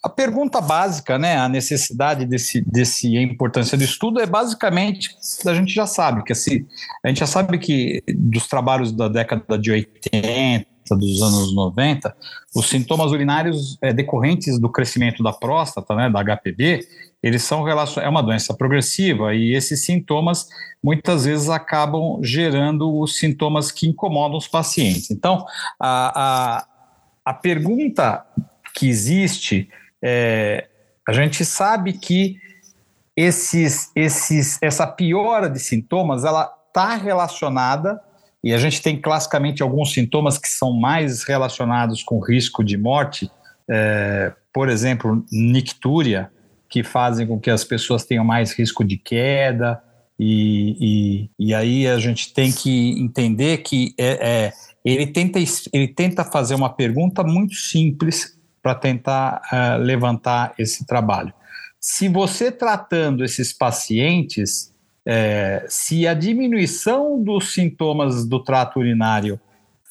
a pergunta básica, né, a necessidade desse, desse a importância do estudo é basicamente, a gente já sabe que assim, a gente já sabe que dos trabalhos da década de 80, dos anos 90, os sintomas urinários é, decorrentes do crescimento da próstata, né, da HPV, eles são é uma doença progressiva e esses sintomas muitas vezes acabam gerando os sintomas que incomodam os pacientes. Então, a, a, a pergunta que existe é, a gente sabe que esses, esses, essa piora de sintomas ela está relacionada e a gente tem classicamente alguns sintomas que são mais relacionados com risco de morte, é, por exemplo, nictúria, que fazem com que as pessoas tenham mais risco de queda, e, e, e aí a gente tem que entender que é, é, ele, tenta, ele tenta fazer uma pergunta muito simples para tentar uh, levantar esse trabalho. Se você tratando esses pacientes, é, se a diminuição dos sintomas do trato urinário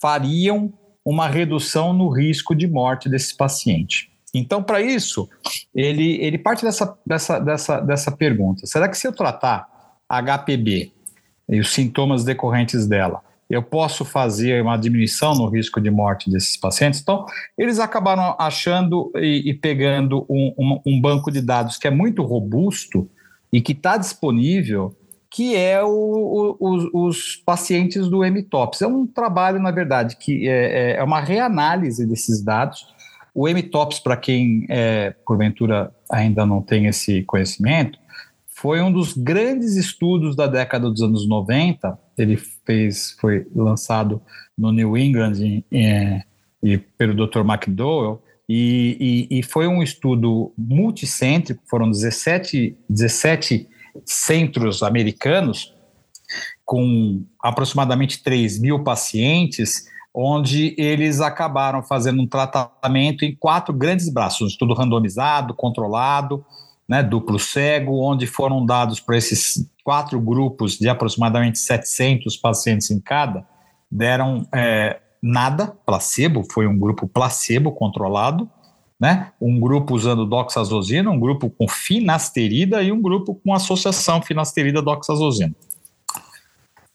fariam uma redução no risco de morte desse paciente. Então, para isso, ele, ele parte dessa, dessa, dessa, dessa pergunta: será que se eu tratar HPB e os sintomas decorrentes dela, eu posso fazer uma diminuição no risco de morte desses pacientes. Então, eles acabaram achando e, e pegando um, um, um, banco de dados que é muito robusto e que está disponível, que é o, o, os, os, pacientes do MTOPS. É um trabalho, na verdade, que é, é, é uma reanálise desses dados. O MTOPS, para quem, é, porventura, ainda não tem esse conhecimento, foi um dos grandes estudos da década dos anos 90. Ele fez, foi lançado no New England em, em, e pelo Dr. McDowell, e, e, e, foi um estudo multicêntrico, foram 17, 17 centros americanos, com aproximadamente 3 mil pacientes, onde eles acabaram fazendo um tratamento em quatro grandes braços, um estudo randomizado, controlado, né, duplo cego, onde foram dados para esses quatro grupos de aproximadamente 700 pacientes em cada, deram é, nada, placebo, foi um grupo placebo controlado, né? um grupo usando doxazosina, um grupo com finasterida e um grupo com associação finasterida-doxazosina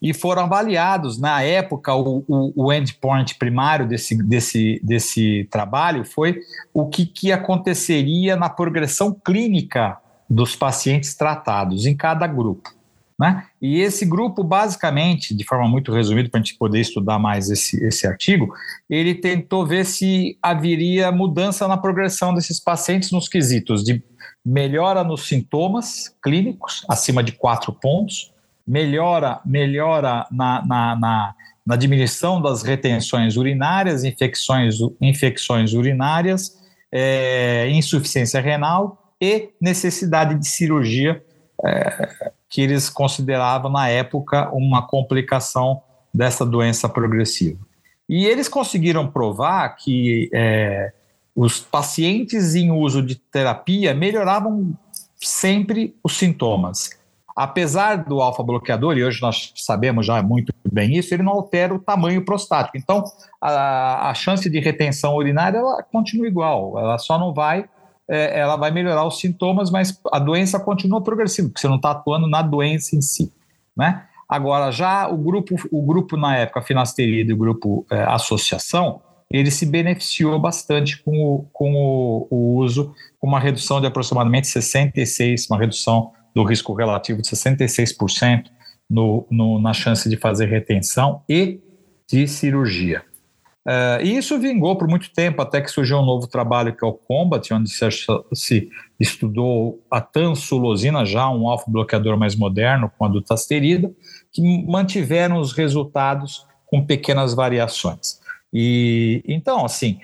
e foram avaliados. Na época, o, o, o endpoint primário desse, desse, desse trabalho foi o que, que aconteceria na progressão clínica dos pacientes tratados em cada grupo. Né? E esse grupo, basicamente, de forma muito resumida, para a gente poder estudar mais esse, esse artigo, ele tentou ver se haveria mudança na progressão desses pacientes nos quesitos de melhora nos sintomas clínicos, acima de quatro pontos, melhora, melhora na, na, na, na diminuição das retenções urinárias, infecções, infecções urinárias, é, insuficiência renal e necessidade de cirurgia, é, que eles consideravam na época uma complicação dessa doença progressiva. E eles conseguiram provar que é, os pacientes em uso de terapia melhoravam sempre os sintomas apesar do alfa-bloqueador, e hoje nós sabemos já muito bem isso, ele não altera o tamanho prostático. Então, a, a chance de retenção urinária ela continua igual, ela só não vai, é, ela vai melhorar os sintomas, mas a doença continua progressiva, porque você não está atuando na doença em si. Né? Agora, já o grupo, o grupo na época, finasterida e o grupo é, associação, ele se beneficiou bastante com o, com o, o uso, com uma redução de aproximadamente 66, uma redução do risco relativo de 66% no, no, na chance de fazer retenção e de cirurgia. Uh, e isso vingou por muito tempo, até que surgiu um novo trabalho que é o COMBAT, onde se, se estudou a tansulosina, já um alfa-bloqueador mais moderno, com a dutasterida, que mantiveram os resultados com pequenas variações. E então, assim,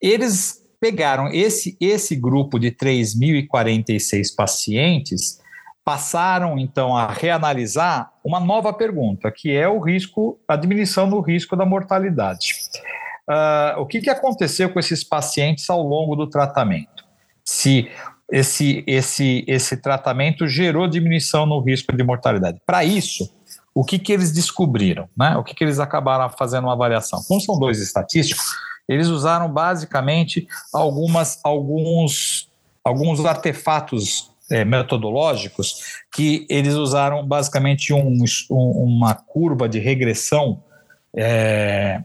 eles pegaram esse, esse grupo de 3.046 pacientes passaram então a reanalisar uma nova pergunta, que é o risco, a diminuição no risco da mortalidade. Uh, o que, que aconteceu com esses pacientes ao longo do tratamento? Se esse, esse, esse tratamento gerou diminuição no risco de mortalidade. Para isso, o que, que eles descobriram? Né? O que, que eles acabaram fazendo uma avaliação? Como são dois estatísticos, eles usaram basicamente algumas, alguns, alguns artefatos é, metodológicos que eles usaram basicamente um, um, uma curva de regressão é,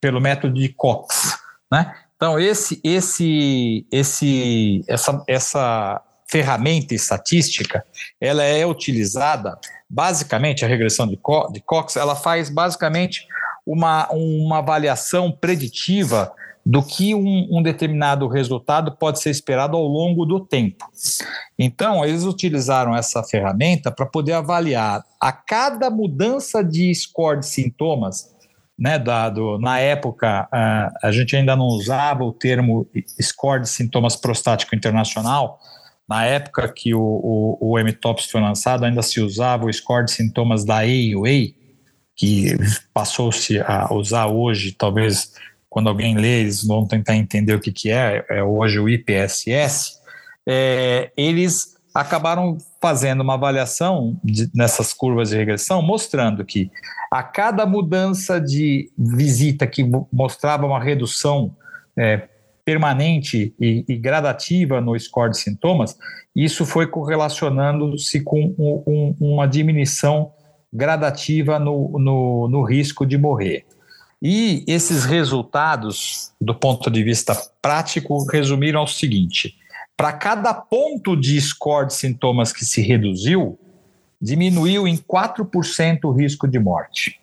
pelo método de Cox. Né? Então, esse, esse, esse, essa, essa ferramenta estatística, ela é utilizada basicamente a regressão de, Co de Cox, ela faz basicamente uma, uma avaliação preditiva do que um, um, determinado resultado pode ser esperado ao longo do tempo. Então, eles utilizaram essa ferramenta para poder avaliar a cada mudança de score de sintomas, né, dado na época a, a gente ainda não usava o termo score de sintomas prostático internacional, na época que o, o, o MTOPS foi lançado, ainda se usava o score de sintomas da AUA, que passou-se a usar hoje, talvez quando alguém lê, eles vão tentar entender o que, que é, é hoje o IPSS, é, eles acabaram fazendo uma avaliação de, nessas curvas de regressão, mostrando que a cada mudança de visita que mostrava uma redução é, permanente e, e, gradativa no score de sintomas, isso foi correlacionando-se com um, um, uma diminuição gradativa no, no, no risco de morrer. E esses resultados, do ponto de vista prático, resumiram ao seguinte: para cada ponto de score de sintomas que se reduziu, diminuiu em 4% o risco de morte.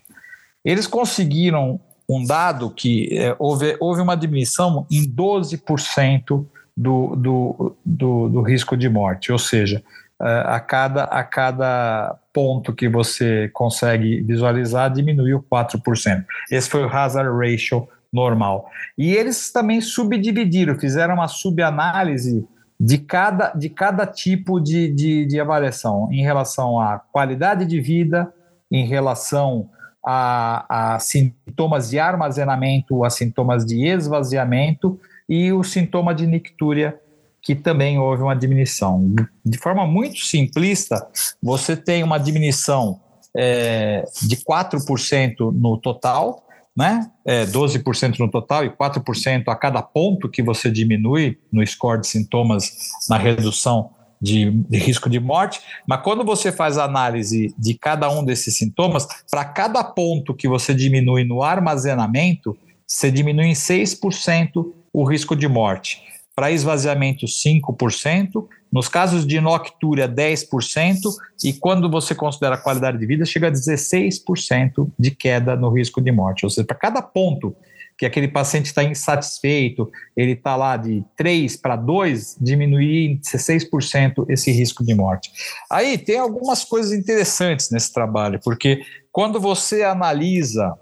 Eles conseguiram um dado que é, houve, houve uma diminuição em 12% do, do, do, do risco de morte, ou seja, a cada, a cada ponto que você consegue visualizar diminuiu 4%. Esse foi o hazard ratio normal. E eles também subdividiram, fizeram uma subanálise de cada, de cada tipo de, de, de avaliação em relação à qualidade de vida, em relação a, a sintomas de armazenamento, a sintomas de esvaziamento e o sintoma de nictúria, que também houve uma diminuição. De forma muito simplista, você tem uma diminuição é, de 4% no total, né? É, 12% no total e 4% a cada ponto que você diminui no score de sintomas na redução de, de, risco de morte, mas quando você faz a análise de cada um desses sintomas, para cada ponto que você diminui no armazenamento, você diminui em 6% o risco de morte. Para esvaziamento, 5%. Nos casos de noctúria, 10%. E quando você considera a qualidade de vida, chega a 16% de queda no risco de morte. Ou seja, para cada ponto que aquele paciente está insatisfeito, ele está lá de 3 para 2, diminuir em 16% esse risco de morte. Aí tem algumas coisas interessantes nesse trabalho, porque quando você analisa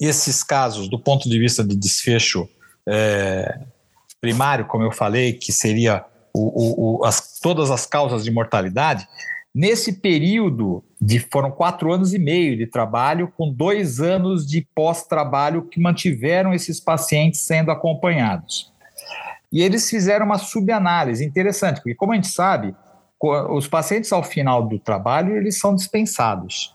esses casos do ponto de vista de desfecho é, primário, como eu falei, que seria o, o, as, todas as causas de mortalidade, Nesse período de foram quatro anos e meio de trabalho, com dois anos de pós-trabalho que mantiveram esses pacientes sendo acompanhados. E eles fizeram uma subanálise interessante, porque como a gente sabe, os pacientes ao final do trabalho eles são dispensados.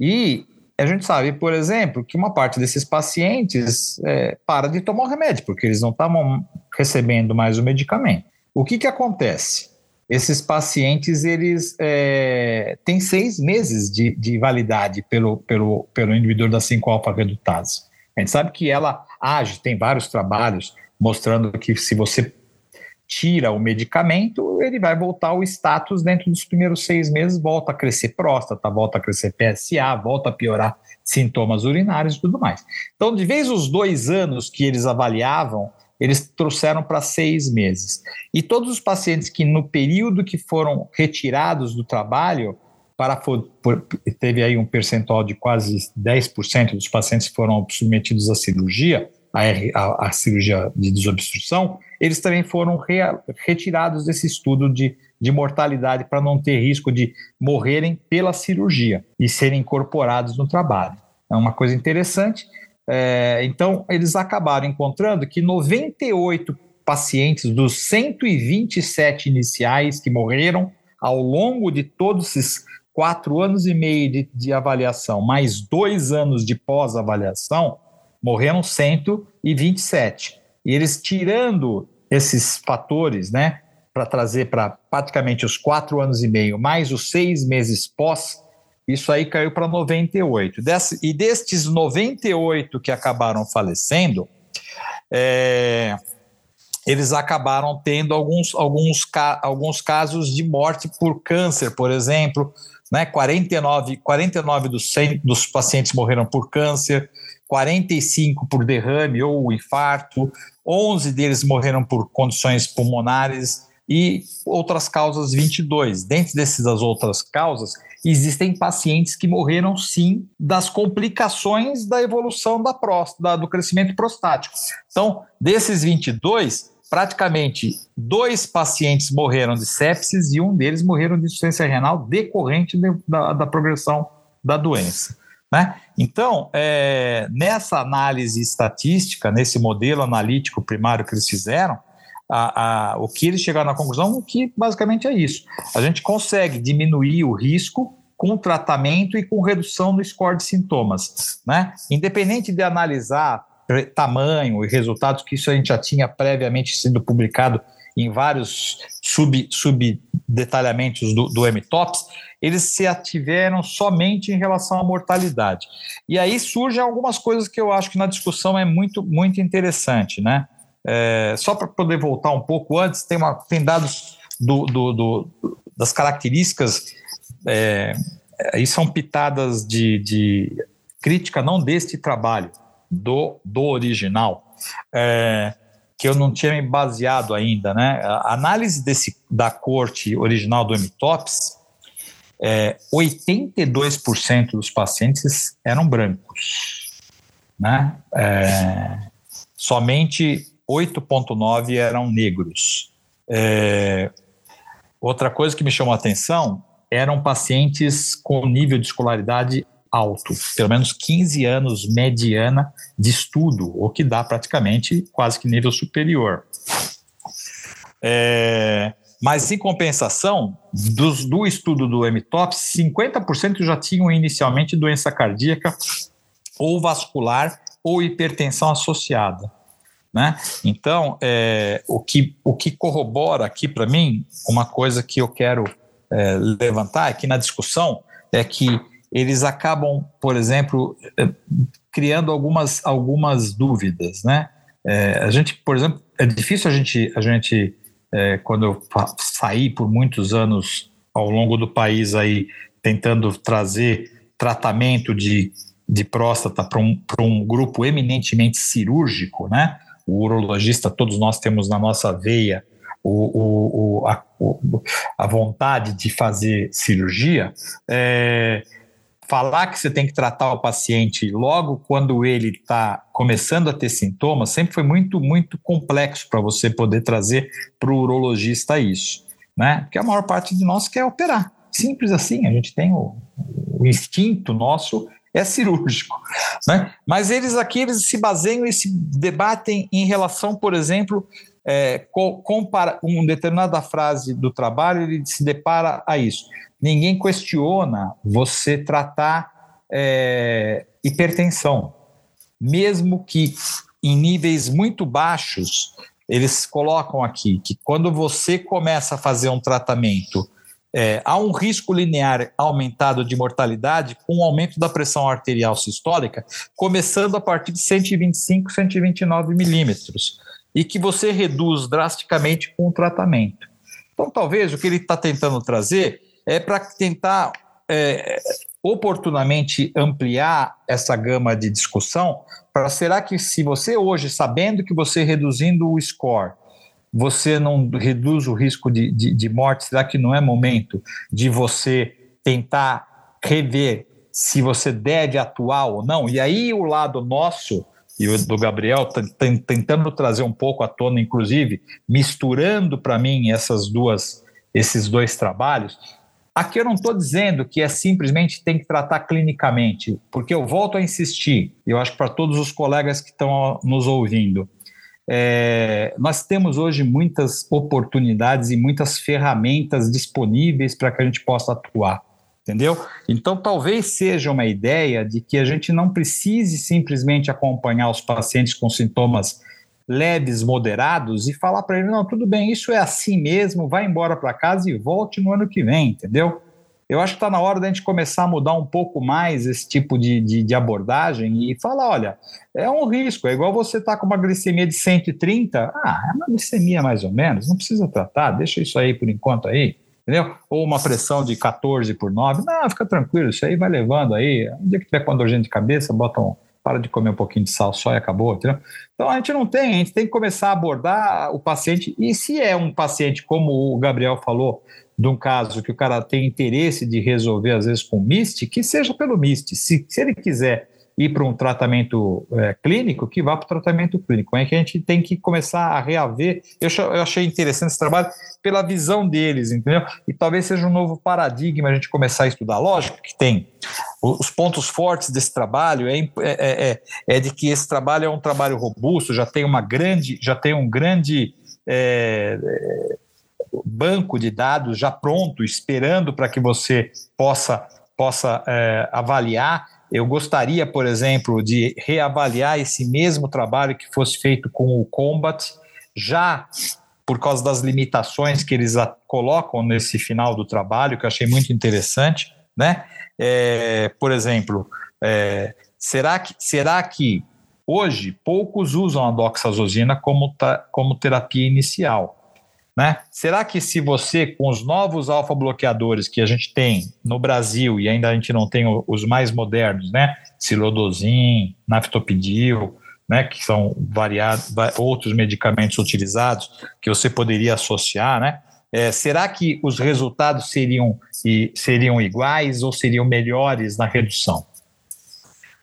E a gente sabe, por exemplo, que uma parte desses pacientes é, para de tomar o remédio, porque eles não estavam recebendo mais o medicamento. O que, que acontece? esses pacientes eles é, têm seis meses de, de validade pelo, pelo, pelo inibidor da 5-alfa-redutase. A gente sabe que ela age, tem vários trabalhos mostrando que se você tira o medicamento, ele vai voltar ao status dentro dos primeiros seis meses, volta a crescer próstata, volta a crescer PSA, volta a piorar sintomas urinários e tudo mais. Então, de vez os dois anos que eles avaliavam eles trouxeram para seis meses. E todos os pacientes que, no período que foram retirados do trabalho, para, teve aí um percentual de quase 10% dos pacientes que foram submetidos à cirurgia, a, a, a cirurgia de desobstrução, eles também foram re, retirados desse estudo de, de mortalidade para não ter risco de morrerem pela cirurgia e serem incorporados no trabalho. É uma coisa interessante. É, então, eles acabaram encontrando que 98 pacientes dos 127 iniciais que morreram ao longo de todos esses quatro anos e meio de, de avaliação, mais dois anos de pós-avaliação, morreram 127. E eles tirando esses fatores, né, para trazer para praticamente os quatro anos e meio, mais os seis meses pós, isso aí caiu para 98. Desse, e destes 98 que acabaram falecendo, é, eles acabaram tendo alguns, alguns, alguns casos de morte por câncer, por exemplo. Né? 49, 49 dos, 100, dos pacientes morreram por câncer, 45 por derrame ou infarto, 11 deles morreram por condições pulmonares e outras causas 22. Dentro dessas outras causas, existem pacientes que morreram sim das complicações da evolução da próstata, do crescimento prostático. Então, desses 22, praticamente dois pacientes morreram de sepsis e um deles morreram de insuficiência renal decorrente de, da, da progressão da doença. Né? Então, é, nessa análise estatística, nesse modelo analítico primário que eles fizeram, a, a, o que eles chegaram à conclusão é que basicamente é isso. A gente consegue diminuir o risco com tratamento e com redução do score de sintomas. Né? Independente de analisar tamanho e resultados, que isso a gente já tinha previamente sido publicado em vários subdetalhamentos sub do, do MTOPS, eles se ativeram somente em relação à mortalidade. E aí surgem algumas coisas que eu acho que na discussão é muito, muito interessante, né? É, só para poder voltar um pouco antes, tem, uma, tem dados do, do, do das características, é, aí são pitadas de, de, crítica não deste trabalho, do, do original, é, que eu não tinha me baseado ainda, né? A análise desse, da corte original do MTOPS, é, 82% dos pacientes eram brancos, né? É, somente 8,9 eram negros. É, outra coisa que me chamou a atenção eram pacientes com nível de escolaridade alto, pelo menos 15 anos mediana de estudo, o que dá praticamente quase que nível superior. É, mas, em compensação, dos, do estudo do MTOPS, 50% já tinham inicialmente doença cardíaca ou vascular ou hipertensão associada. Né? Então, é, o, que, o que corrobora aqui para mim, uma coisa que eu quero é, levantar aqui na discussão, é que eles acabam, por exemplo, é, criando algumas, algumas dúvidas. Né? É, a gente, por exemplo, é difícil a gente, a gente é, quando eu saí por muitos anos ao longo do país aí, tentando trazer tratamento de, de próstata para um, um grupo eminentemente cirúrgico, né? o urologista, todos nós temos na nossa veia o, o, a, a, vontade de fazer cirurgia, é, falar que você tem que tratar o paciente logo quando ele está começando a ter sintomas sempre foi muito, muito complexo para você poder trazer para o urologista isso, né? Porque a maior parte de nós quer operar. Simples assim, a gente tem o, o instinto nosso é cirúrgico. Né? Mas eles aqui eles se baseiam e se debatem em relação, por exemplo, é, compara uma determinada frase do trabalho, ele se depara a isso. Ninguém questiona você tratar é, hipertensão, mesmo que em níveis muito baixos, eles colocam aqui que quando você começa a fazer um tratamento é, há um risco linear aumentado de mortalidade com o aumento da pressão arterial sistólica, começando a partir de 125, 129 milímetros, e que você reduz drasticamente com o tratamento. Então, talvez o que ele está tentando trazer é para tentar é, oportunamente ampliar essa gama de discussão para será que se você hoje, sabendo que você reduzindo o score, você não reduz o risco de, de, de morte? Será que não é momento de você tentar rever se você deve atuar ou não? E aí o lado nosso e o do Gabriel tentando trazer um pouco à tona, inclusive misturando para mim essas duas esses dois trabalhos. Aqui eu não estou dizendo que é simplesmente tem que tratar clinicamente, porque eu volto a insistir, eu acho que para todos os colegas que estão nos ouvindo, é, nós temos hoje muitas oportunidades e muitas ferramentas disponíveis para que a gente possa atuar, entendeu? Então, talvez seja uma ideia de que a gente não precise simplesmente acompanhar os pacientes com sintomas leves, moderados e falar para ele: não, tudo bem, isso é assim mesmo, vai embora para casa e volte no ano que vem, entendeu? Eu acho que está na hora da gente começar a mudar um pouco mais esse tipo de, de, de, abordagem e falar: olha, é um risco, é igual você estar tá com uma glicemia de 130, ah, é uma glicemia mais ou menos, não precisa tratar, deixa isso aí por enquanto aí, entendeu? Ou uma pressão de 14 por 9, não, fica tranquilo, isso aí vai levando aí, um dia que tiver com dor de cabeça, bota um, para de comer um pouquinho de sal só e acabou, entendeu? Então a gente não tem, a gente tem que começar a abordar o paciente, e se é um paciente, como o Gabriel falou, de um caso que o cara tem interesse de resolver, às vezes, com MIST, que seja pelo MIST. Se, se ele quiser ir para um tratamento é, clínico, que vá para o tratamento clínico. É que a gente tem que começar a reaver. Eu, eu, achei interessante esse trabalho pela visão deles, entendeu? E talvez seja um novo paradigma a gente começar a estudar. Lógico que tem. Os pontos fortes desse trabalho é, é, é, é, é de que esse trabalho é um trabalho robusto, já tem uma grande, já tem um grande é, banco de dados já pronto, esperando para que você possa, possa é, avaliar. Eu gostaria, por exemplo, de reavaliar esse mesmo trabalho que fosse feito com o Combat, já por causa das limitações que eles colocam nesse final do trabalho, que eu achei muito interessante. Né? É, por exemplo, é, será, que, será que hoje poucos usam a doxazosina como, como terapia inicial? Né? Será que se você, com os novos alfa-bloqueadores que a gente tem no Brasil, e ainda a gente não tem os mais modernos, né? Silodozin, naftopidil, né? que são variados, outros medicamentos utilizados que você poderia associar, né? É, será que os resultados seriam, seriam iguais ou seriam melhores na redução?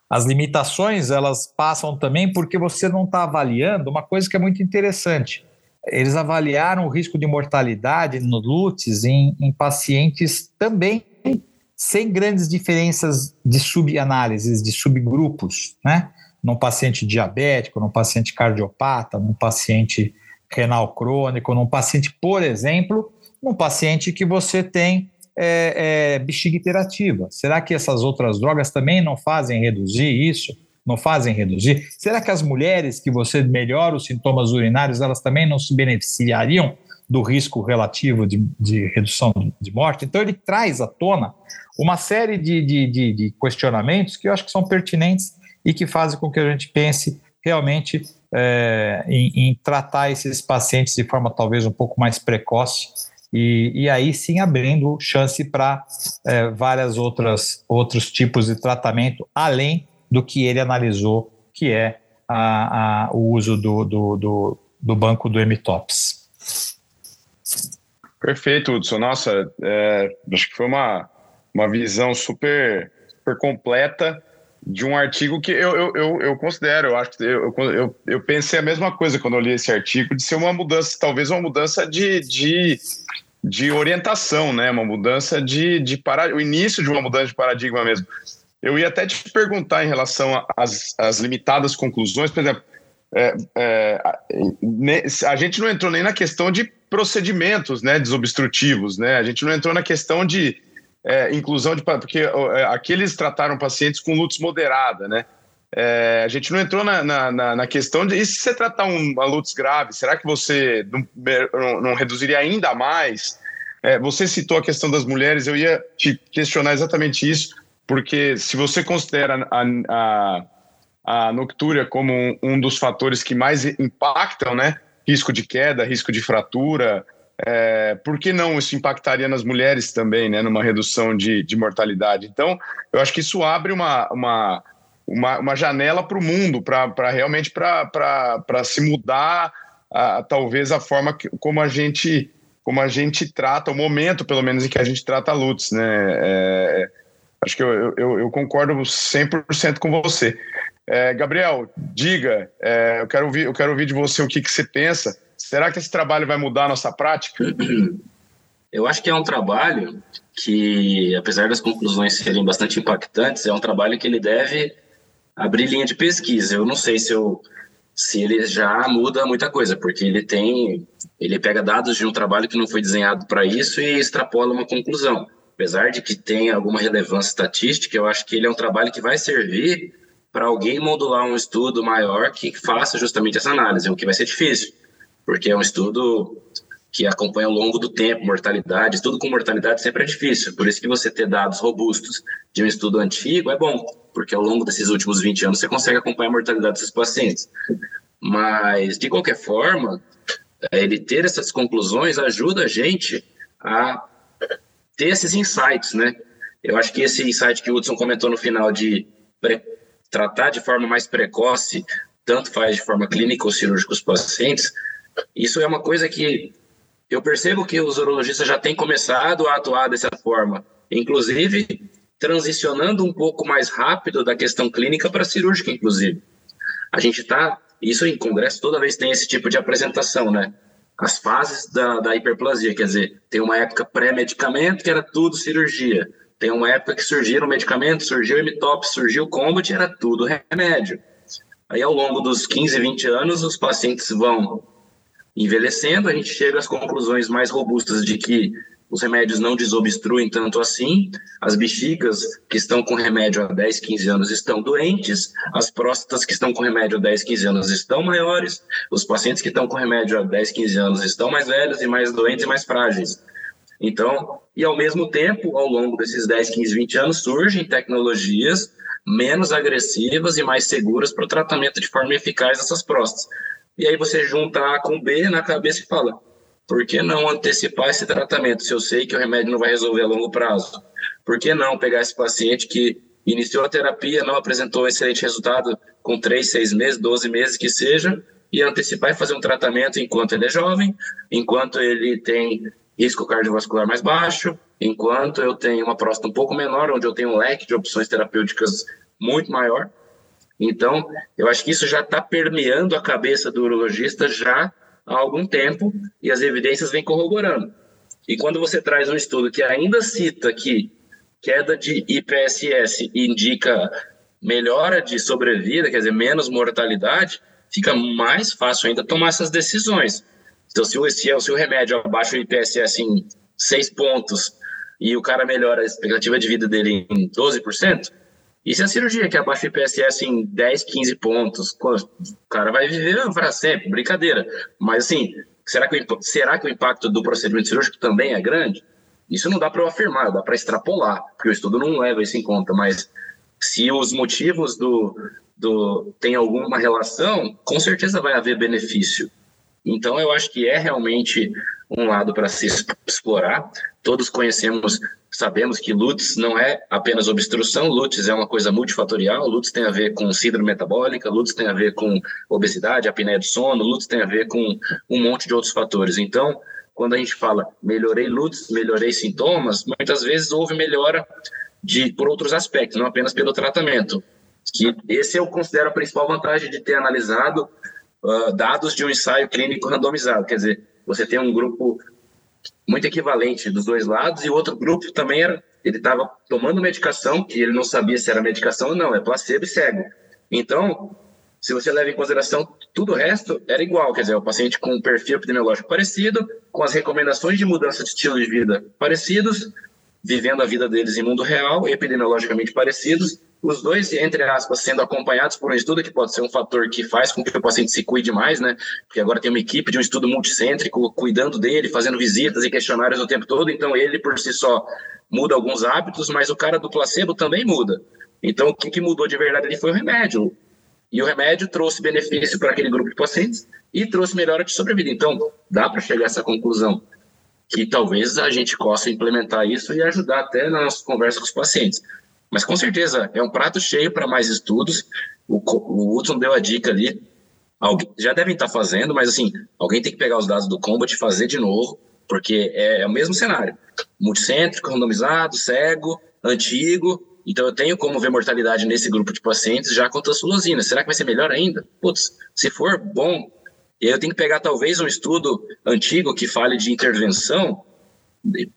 As limitações elas passam também porque você não está avaliando uma coisa que é muito interessante eles avaliaram o risco de mortalidade no LUTS em, em pacientes também sem grandes diferenças de subanálises, de subgrupos, né? Num paciente diabético, num paciente cardiopata, num paciente renal crônico, num paciente, por exemplo, num paciente que você tem é, é, bexiga iterativa. Será que essas outras drogas também não fazem reduzir isso? Não fazem reduzir? Será que as mulheres que você melhora os sintomas urinários, elas também não se beneficiariam do risco relativo de, de redução de morte? Então, ele traz à tona uma série de, de, de, de questionamentos que eu acho que são pertinentes e que fazem com que a gente pense realmente é, em, em, tratar esses pacientes de forma talvez um pouco mais precoce e, e aí sim abrindo chance para é, várias outras outros tipos de tratamento além do que ele analisou, que é a, a, o uso do, do, do, do, banco do MTOPS. Perfeito, Hudson. Nossa, é, acho que foi uma, uma visão super, super completa de um artigo que eu, eu, eu, eu considero, eu acho que eu, eu, eu, pensei a mesma coisa quando eu li esse artigo, de ser uma mudança, talvez uma mudança de, de, de orientação, né? Uma mudança de, de para, o início de uma mudança de paradigma mesmo. Eu ia até te perguntar em relação às, limitadas conclusões, por exemplo, é, é, a, a gente não entrou nem na questão de procedimentos né, desobstrutivos, né? A gente não entrou na questão de é, inclusão de porque é, aqueles trataram pacientes com lutos moderada, né? É, a gente não entrou na, na, na, questão de e se você tratar um, uma lutos grave, será que você não, não, não reduziria ainda mais? É, você citou a questão das mulheres, eu ia te questionar exatamente isso porque se você considera a, a, a noctúria como um, um, dos fatores que mais impactam, né? Risco de queda, risco de fratura, é, por que não isso impactaria nas mulheres também, né? Numa redução de, de mortalidade. Então, eu acho que isso abre uma, uma, uma, uma janela para o mundo, para realmente para se mudar, a, talvez a forma que, como a gente como a gente trata, o momento, pelo menos, em que a gente trata a LUTS, né? É, Acho que eu, eu, eu concordo 100% com você. É, Gabriel, diga, é, eu, quero ouvir, eu quero ouvir de você o que, que você pensa. Será que esse trabalho vai mudar a nossa prática? Eu acho que é um trabalho que, apesar das conclusões serem bastante impactantes, é um trabalho que ele deve abrir linha de pesquisa. Eu não sei se eu se ele já muda muita coisa, porque ele tem, ele pega dados de um trabalho que não foi desenhado para isso e extrapola uma conclusão. Apesar de que tem alguma relevância estatística, eu acho que ele é um trabalho que vai servir para alguém modular um estudo maior que faça justamente essa análise, o que vai ser difícil, porque é um estudo que acompanha ao longo do tempo, mortalidade, estudo com mortalidade sempre é difícil, por isso que você ter dados robustos de um estudo antigo é bom, porque ao longo desses últimos 20 anos você consegue acompanhar a mortalidade dos seus pacientes. Mas, de qualquer forma, ele ter essas conclusões ajuda a gente a ter esses insights, né? Eu acho que esse insight que o Hudson comentou no final de tratar de forma mais precoce, tanto faz de forma clínica ou cirúrgica os pacientes, isso é uma coisa que eu percebo que os urologistas já têm começado a atuar dessa forma, inclusive transicionando um pouco mais rápido da questão clínica para cirúrgica, inclusive. A gente está, isso em congresso toda vez tem esse tipo de apresentação, né? As fases da, da hiperplasia, quer dizer, tem uma época pré-medicamento que era tudo cirurgia. Tem uma época que surgiram medicamentos, surgiu o M-Top, surgiu o Combat, era tudo remédio. Aí, ao longo dos 15, 20 anos, os pacientes vão envelhecendo, a gente chega às conclusões mais robustas de que os remédios não desobstruem tanto assim, as bexigas que estão com remédio há 10, 15 anos estão doentes, as próstatas que estão com remédio há 10, 15 anos estão maiores, os pacientes que estão com remédio há 10, 15 anos estão mais velhos e mais doentes e mais frágeis. Então, e ao mesmo tempo, ao longo desses 10, 15, 20 anos, surgem tecnologias menos agressivas e mais seguras para o tratamento de forma eficaz dessas próstatas. E aí você junta A com B na cabeça e fala: por que não antecipar esse tratamento se eu sei que o remédio não vai resolver a longo prazo? Por que não pegar esse paciente que iniciou a terapia, não apresentou um excelente resultado com 3, 6 meses, 12 meses que seja, e antecipar e fazer um tratamento enquanto ele é jovem, enquanto ele tem risco cardiovascular mais baixo, enquanto eu tenho uma próstata um pouco menor, onde eu tenho um leque de opções terapêuticas muito maior, então, eu acho que isso já está permeando a cabeça do urologista já há algum tempo e as evidências vêm corroborando. E quando você traz um estudo que ainda cita que queda de IPSS indica melhora de sobrevida, quer dizer, menos mortalidade, fica mais fácil ainda tomar essas decisões. Então, se o, se o remédio abaixa o IPSS em 6 pontos e o cara melhora a expectativa de vida dele em 12%, e se a cirurgia que abaixa o IPSS em 10, 15 pontos, o cara vai viver para sempre, brincadeira. Mas assim, será que, o, será que o impacto do procedimento cirúrgico também é grande? Isso não dá para eu afirmar, dá para extrapolar, porque o estudo não leva isso em conta, mas se os motivos do, do tem alguma relação, com certeza vai haver benefício. Então eu acho que é realmente um lado para se explorar. Todos conhecemos Sabemos que LUTS não é apenas obstrução, LUTS é uma coisa multifatorial, LUTS tem a ver com síndrome metabólica, LUTS tem a ver com obesidade, apneia do sono, LUTS tem a ver com um monte de outros fatores. Então, quando a gente fala melhorei LUTS, melhorei sintomas, muitas vezes houve melhora de, por outros aspectos, não apenas pelo tratamento. Que esse eu considero a principal vantagem de ter analisado uh, dados de um ensaio clínico randomizado, quer dizer, você tem um grupo muito equivalente dos dois lados, e o outro grupo também era, ele estava tomando medicação, que ele não sabia se era medicação ou não, é placebo e cego. Então, se você leva em consideração tudo o resto, era igual, quer dizer, o paciente com um perfil epidemiológico parecido, com as recomendações de mudança de estilo de vida parecidos, vivendo a vida deles em mundo real, epidemiologicamente parecidos, os dois, entre aspas, sendo acompanhados por um estudo que pode ser um fator que faz com que o paciente se cuide mais, né? Porque agora tem uma equipe de um estudo multicêntrico cuidando dele, fazendo visitas e questionários o tempo todo, então ele por si só muda alguns hábitos, mas o cara do placebo também muda. Então o que, que mudou de verdade ali foi o remédio. E o remédio trouxe benefício para aquele grupo de pacientes e trouxe melhora de sobrevida. Então dá para chegar a essa conclusão que talvez a gente possa implementar isso e ajudar até na nossa conversa com os pacientes. Mas com certeza é um prato cheio para mais estudos. O, o Hudson deu a dica ali. Alguém, já devem estar fazendo, mas assim, alguém tem que pegar os dados do Combat e fazer de novo, porque é, é o mesmo cenário. Multicêntrico, randomizado, cego, antigo. Então eu tenho como ver mortalidade nesse grupo de pacientes já com tansulosina. Será que vai ser melhor ainda? Putz, se for bom, eu tenho que pegar talvez um estudo antigo que fale de intervenção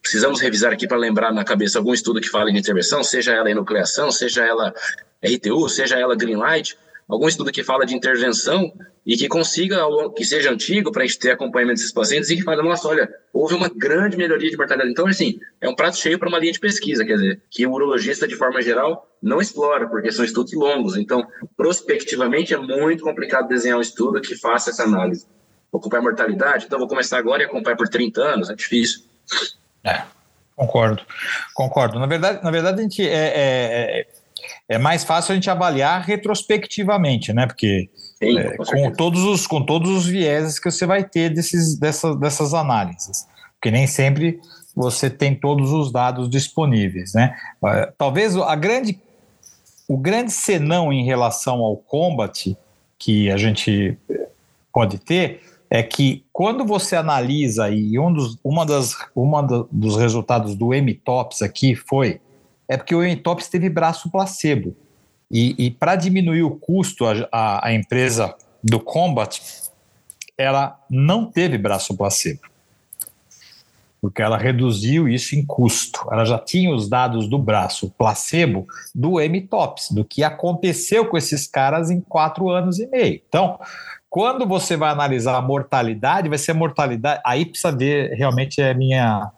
precisamos revisar aqui para lembrar na cabeça algum estudo que fale de intervenção, seja ela enucleação, seja ela RTU, seja ela Greenlight, algum estudo que fala de intervenção e que consiga, que seja antigo para a gente ter acompanhamento desses pacientes e que fale, nossa, olha, houve uma grande melhoria de mortalidade. Então, assim, é um prato cheio para uma linha de pesquisa, quer dizer, que o urologista, de forma geral, não explora, porque são estudos longos. Então, prospectivamente, é muito complicado desenhar um estudo que faça essa análise. Ocupar mortalidade, então vou começar agora e acompanhar por 30 anos, é difícil. É, concordo, concordo. Na verdade, na verdade a gente é, é, é é mais fácil a gente avaliar retrospectivamente, né? Porque Sim, é, com, com, todos os, com todos os vieses que você vai ter desses, dessas, dessas análises. Porque nem sempre você tem todos os dados disponíveis, né? É, talvez a grande, o grande senão em relação ao combat que a gente pode ter é que quando você analisa e um dos, uma das, uma dos resultados do M-TOPS aqui foi é porque o Entops teve braço placebo. E, e para diminuir o custo, a, a, a, empresa do Combat, ela não teve braço placebo. Porque ela reduziu isso em custo. Ela já tinha os dados do braço placebo do M-TOPS, do que aconteceu com esses caras em quatro anos e meio. Então, quando você vai analisar a mortalidade, vai ser a mortalidade. Aí precisa ver, realmente é minha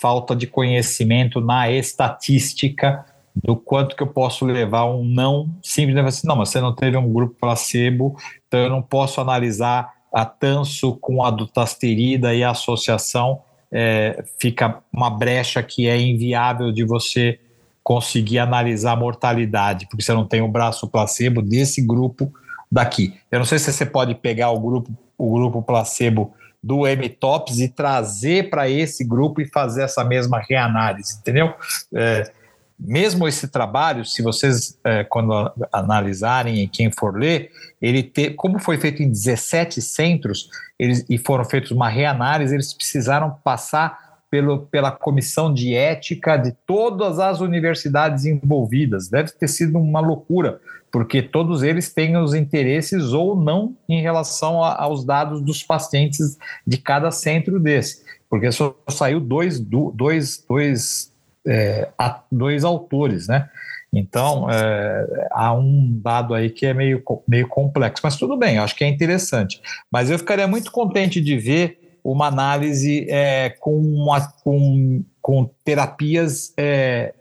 falta de conhecimento na estatística do quanto que eu posso levar um não simples, assim, não, mas você não teve um grupo placebo, então eu não posso analisar a tanso com a dutasterida e a associação, é, fica uma brecha que é inviável de você conseguir analisar a mortalidade, porque você não tem o braço placebo desse grupo daqui. Eu não sei se você pode pegar o grupo, o grupo placebo do M-Tops e trazer para esse grupo e fazer essa mesma reanálise, entendeu? É, mesmo esse trabalho, se vocês, é, quando analisarem e quem for ler, ele ter, como foi feito em 17 centros eles, e foram feitos uma reanálise, eles precisaram passar pelo, pela comissão de ética de todas as universidades envolvidas. Deve ter sido uma loucura, porque todos eles têm os interesses ou não em relação a, aos dados dos pacientes de cada centro desse, porque só saiu dois, dois, dois, é, dois autores, né? Então, é, há um dado aí que é meio, meio complexo, mas tudo bem, acho que é interessante. Mas eu ficaria muito contente de ver uma análise é, com, uma, com, com terapias é,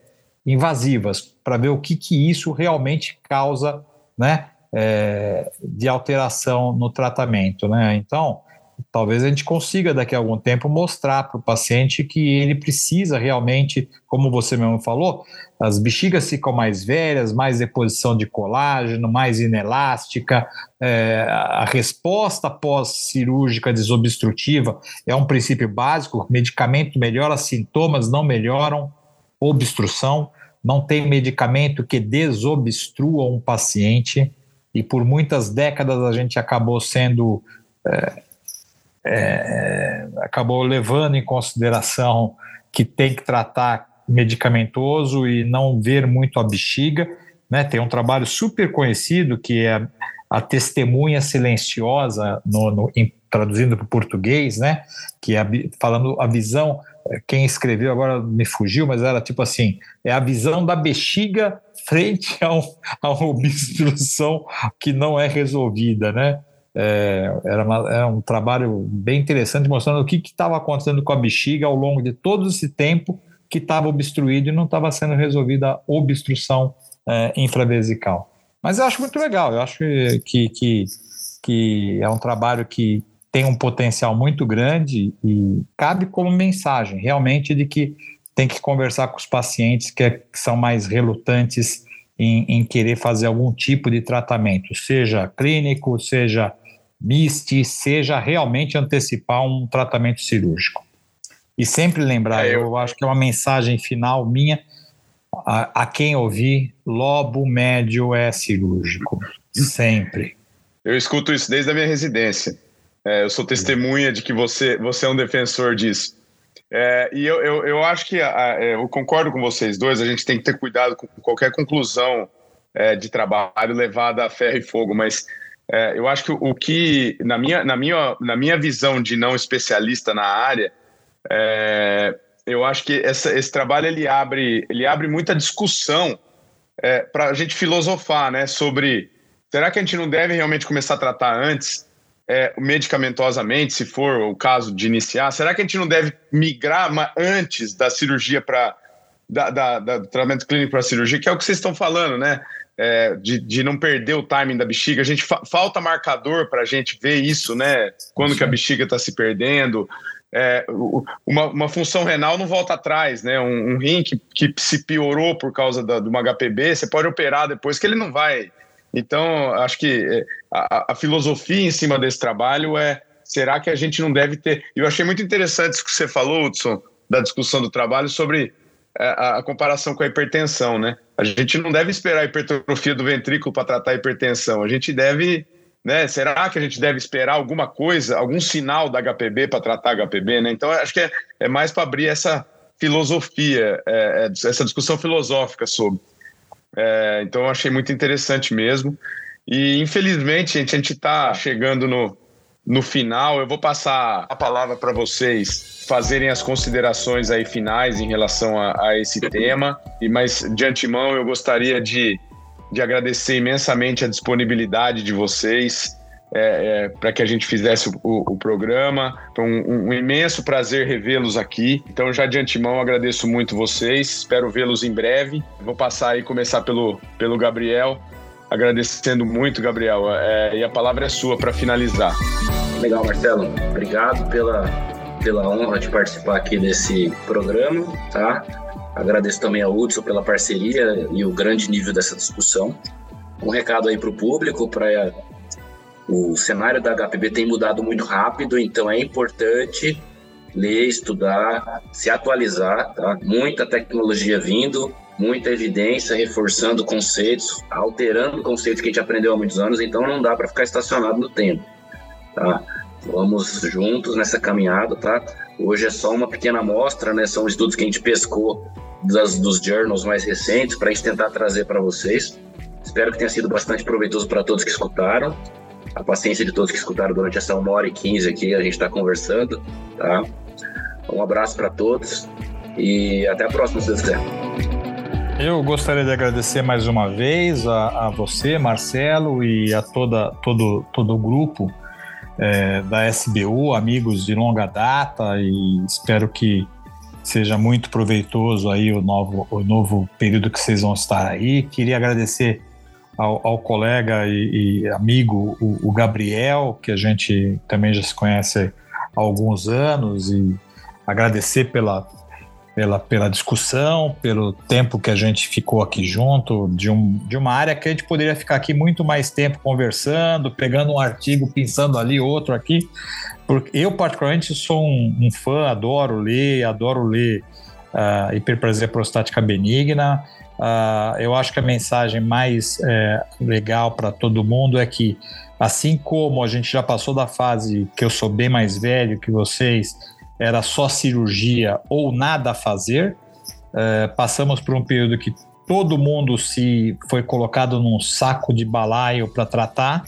invasivas, para ver o que, que isso realmente causa né, é, de alteração no tratamento. Né? Então, talvez a gente consiga daqui a algum tempo mostrar para o paciente que ele precisa realmente, como você mesmo falou, as bexigas ficam mais velhas, mais deposição de colágeno, mais inelástica, é, a resposta pós-cirúrgica desobstrutiva é um princípio básico, medicamento melhora, sintomas não melhoram, obstrução, não tem medicamento que desobstrua um paciente, e por muitas décadas a gente acabou sendo. É, é, acabou levando em consideração que tem que tratar medicamentoso e não ver muito a bexiga. Né? Tem um trabalho super conhecido que é a testemunha silenciosa, no, no em, traduzindo para o português, né? que é falando a visão quem escreveu agora me fugiu, mas era tipo assim: é a visão da bexiga frente a, um, a uma obstrução que não é resolvida, né? É, era, uma, era, um trabalho bem interessante mostrando o que estava acontecendo com a bexiga ao longo de todo esse tempo que estava obstruído e não estava sendo resolvida a obstrução é, infravesical. Mas eu acho muito legal, eu acho que, que, que é um trabalho que tem um potencial muito grande e cabe como mensagem realmente de que tem que conversar com os pacientes que, é, que são mais relutantes em, em, querer fazer algum tipo de tratamento, seja clínico, seja MIST, seja realmente antecipar um tratamento cirúrgico. E sempre lembrar, é, eu... eu acho que é uma mensagem final minha a, a quem ouvir, lobo médio é cirúrgico, sempre. Eu escuto isso desde a minha residência. É, eu sou testemunha de que você, você é um defensor disso. É, e eu, eu, eu, acho que a, é, eu concordo com vocês dois, a gente tem que ter cuidado com qualquer conclusão é, de trabalho levada a ferro e fogo, mas é, eu acho que o, que, na minha, na, minha, na minha visão de não especialista na área, é, eu acho que essa, esse trabalho ele abre, ele abre muita discussão é, para a gente filosofar, né? Sobre será que a gente não deve realmente começar a tratar antes, é, medicamentosamente, se for o caso de iniciar? Será que a gente não deve migrar antes da cirurgia para da, da, da, do tratamento clínico para a cirurgia, que é o que vocês estão falando, né? É, de, de não perder o timing da bexiga. A gente fa falta marcador para a gente ver isso, né? Quando que a bexiga está se perdendo. É, uma, uma, função renal não volta atrás, né? Um, um rim que, que, se piorou por causa da, de uma HPB, você pode operar depois que ele não vai. Então, acho que é, a, a filosofia em cima desse trabalho é: será que a gente não deve ter? Eu achei muito interessante isso que você falou, Hudson, da discussão do trabalho sobre é, a, a, comparação com a hipertensão, né? A gente não deve esperar a hipertrofia do ventrículo para tratar a hipertensão. A gente deve, né? Será que a gente deve esperar alguma coisa, algum sinal da HPB para tratar HPB, né? Então acho que é, é mais para abrir essa filosofia, é, é, essa discussão filosófica sobre. É, então achei muito interessante mesmo. E infelizmente gente, a gente está chegando no, no final. Eu vou passar a palavra para vocês fazerem as considerações aí finais em relação a, a esse tema. E mas de antemão eu gostaria de, de agradecer imensamente a disponibilidade de vocês. É, é, para que a gente fizesse o, o, programa. Foi um, um, imenso prazer revê-los aqui. Então, já de antemão, agradeço muito vocês. Espero vê-los em breve. Vou passar aí, começar pelo, pelo Gabriel agradecendo muito, Gabriel. É, e a palavra é sua para finalizar. Legal, Marcelo. Obrigado pela, pela honra de participar aqui desse programa, tá? Agradeço também ao Hudson pela parceria e o grande nível dessa discussão. Um recado aí para o público, para o cenário da HPB tem mudado muito rápido, então é importante ler, estudar, se atualizar, tá? Muita tecnologia vindo, muita evidência, reforçando conceitos, alterando conceitos que a gente aprendeu há muitos anos, então não dá para ficar estacionado no tempo, tá? Vamos juntos nessa caminhada, tá? Hoje é só uma pequena amostra, né? São estudos que a gente pescou das, dos journals mais recentes para a gente tentar trazer para vocês. Espero que tenha sido bastante proveitoso para todos que escutaram. A paciência de todos que escutaram durante essa uma hora e quinze aqui, a gente está conversando, tá? Um abraço para todos e até a próxima, se Deus quiser. Eu gostaria de agradecer mais uma vez a, a você, Marcelo, e a toda, todo, todo o grupo é, da SBU, amigos de longa data, e espero que seja muito proveitoso aí o novo, o novo período que vocês vão estar aí. Queria agradecer ao, ao colega e, e amigo, o, o, Gabriel, que a gente também já se conhece há alguns anos, e agradecer pela, pela, pela discussão, pelo tempo que a gente ficou aqui junto, de, um, de uma área que a gente poderia ficar aqui muito mais tempo conversando, pegando um artigo, pensando ali, outro aqui. Porque eu, particularmente, sou um, um fã, adoro ler, adoro ler uh, hiperplasia prostática benigna. Uh, eu acho que a mensagem mais é, legal para todo mundo é que, assim como a gente já passou da fase que eu sou bem mais velho que vocês, era só cirurgia ou nada a fazer. É, passamos por um período que todo mundo se foi colocado num saco de balaio para tratar,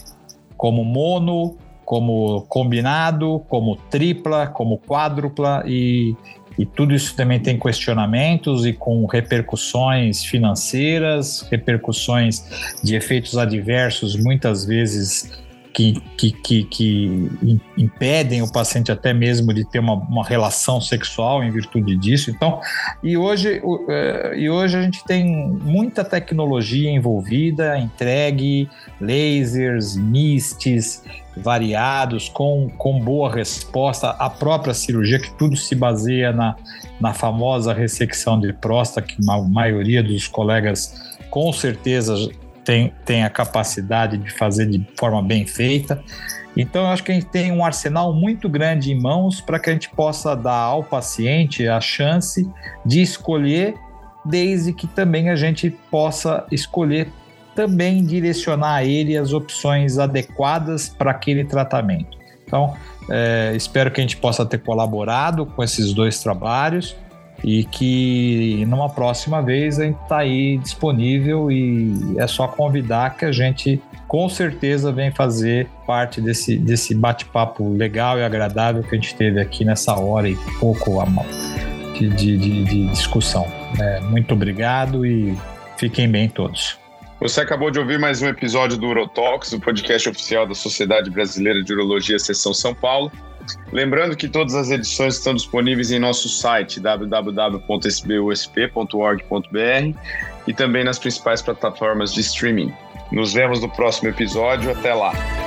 como mono, como combinado, como tripla, como quádrupla e, e tudo isso também tem questionamentos e com repercussões financeiras, repercussões de efeitos adversos muitas vezes que, que, que, que, impedem o paciente até mesmo de ter uma, uma, relação sexual em virtude disso. Então, e hoje, é, e hoje a gente tem muita tecnologia envolvida, entregue, lasers, mistes variados, com, com boa resposta, a própria cirurgia, que tudo se baseia na, na famosa ressecção de próstata, que a maioria dos colegas com certeza tem, tem a capacidade de fazer de forma bem feita. Então, eu acho que a gente tem um arsenal muito grande em mãos para que a gente possa dar ao paciente a chance de escolher, desde que também a gente possa escolher também direcionar a ele as opções adequadas para aquele tratamento. Então, é, espero que a gente possa ter colaborado com esses dois trabalhos e que numa próxima vez a gente está aí disponível e é só convidar que a gente com certeza vem fazer parte desse, desse bate-papo legal e agradável que a gente teve aqui nessa hora e pouco a mão de, de, de, discussão. É, muito obrigado e fiquem bem todos. Você acabou de ouvir mais um episódio do Urotalks, o podcast oficial da Sociedade Brasileira de Urologia Seção São Paulo. Lembrando que todas as edições estão disponíveis em nosso site www.sbusp.org.br e também nas principais plataformas de streaming. Nos vemos no próximo episódio. Até lá!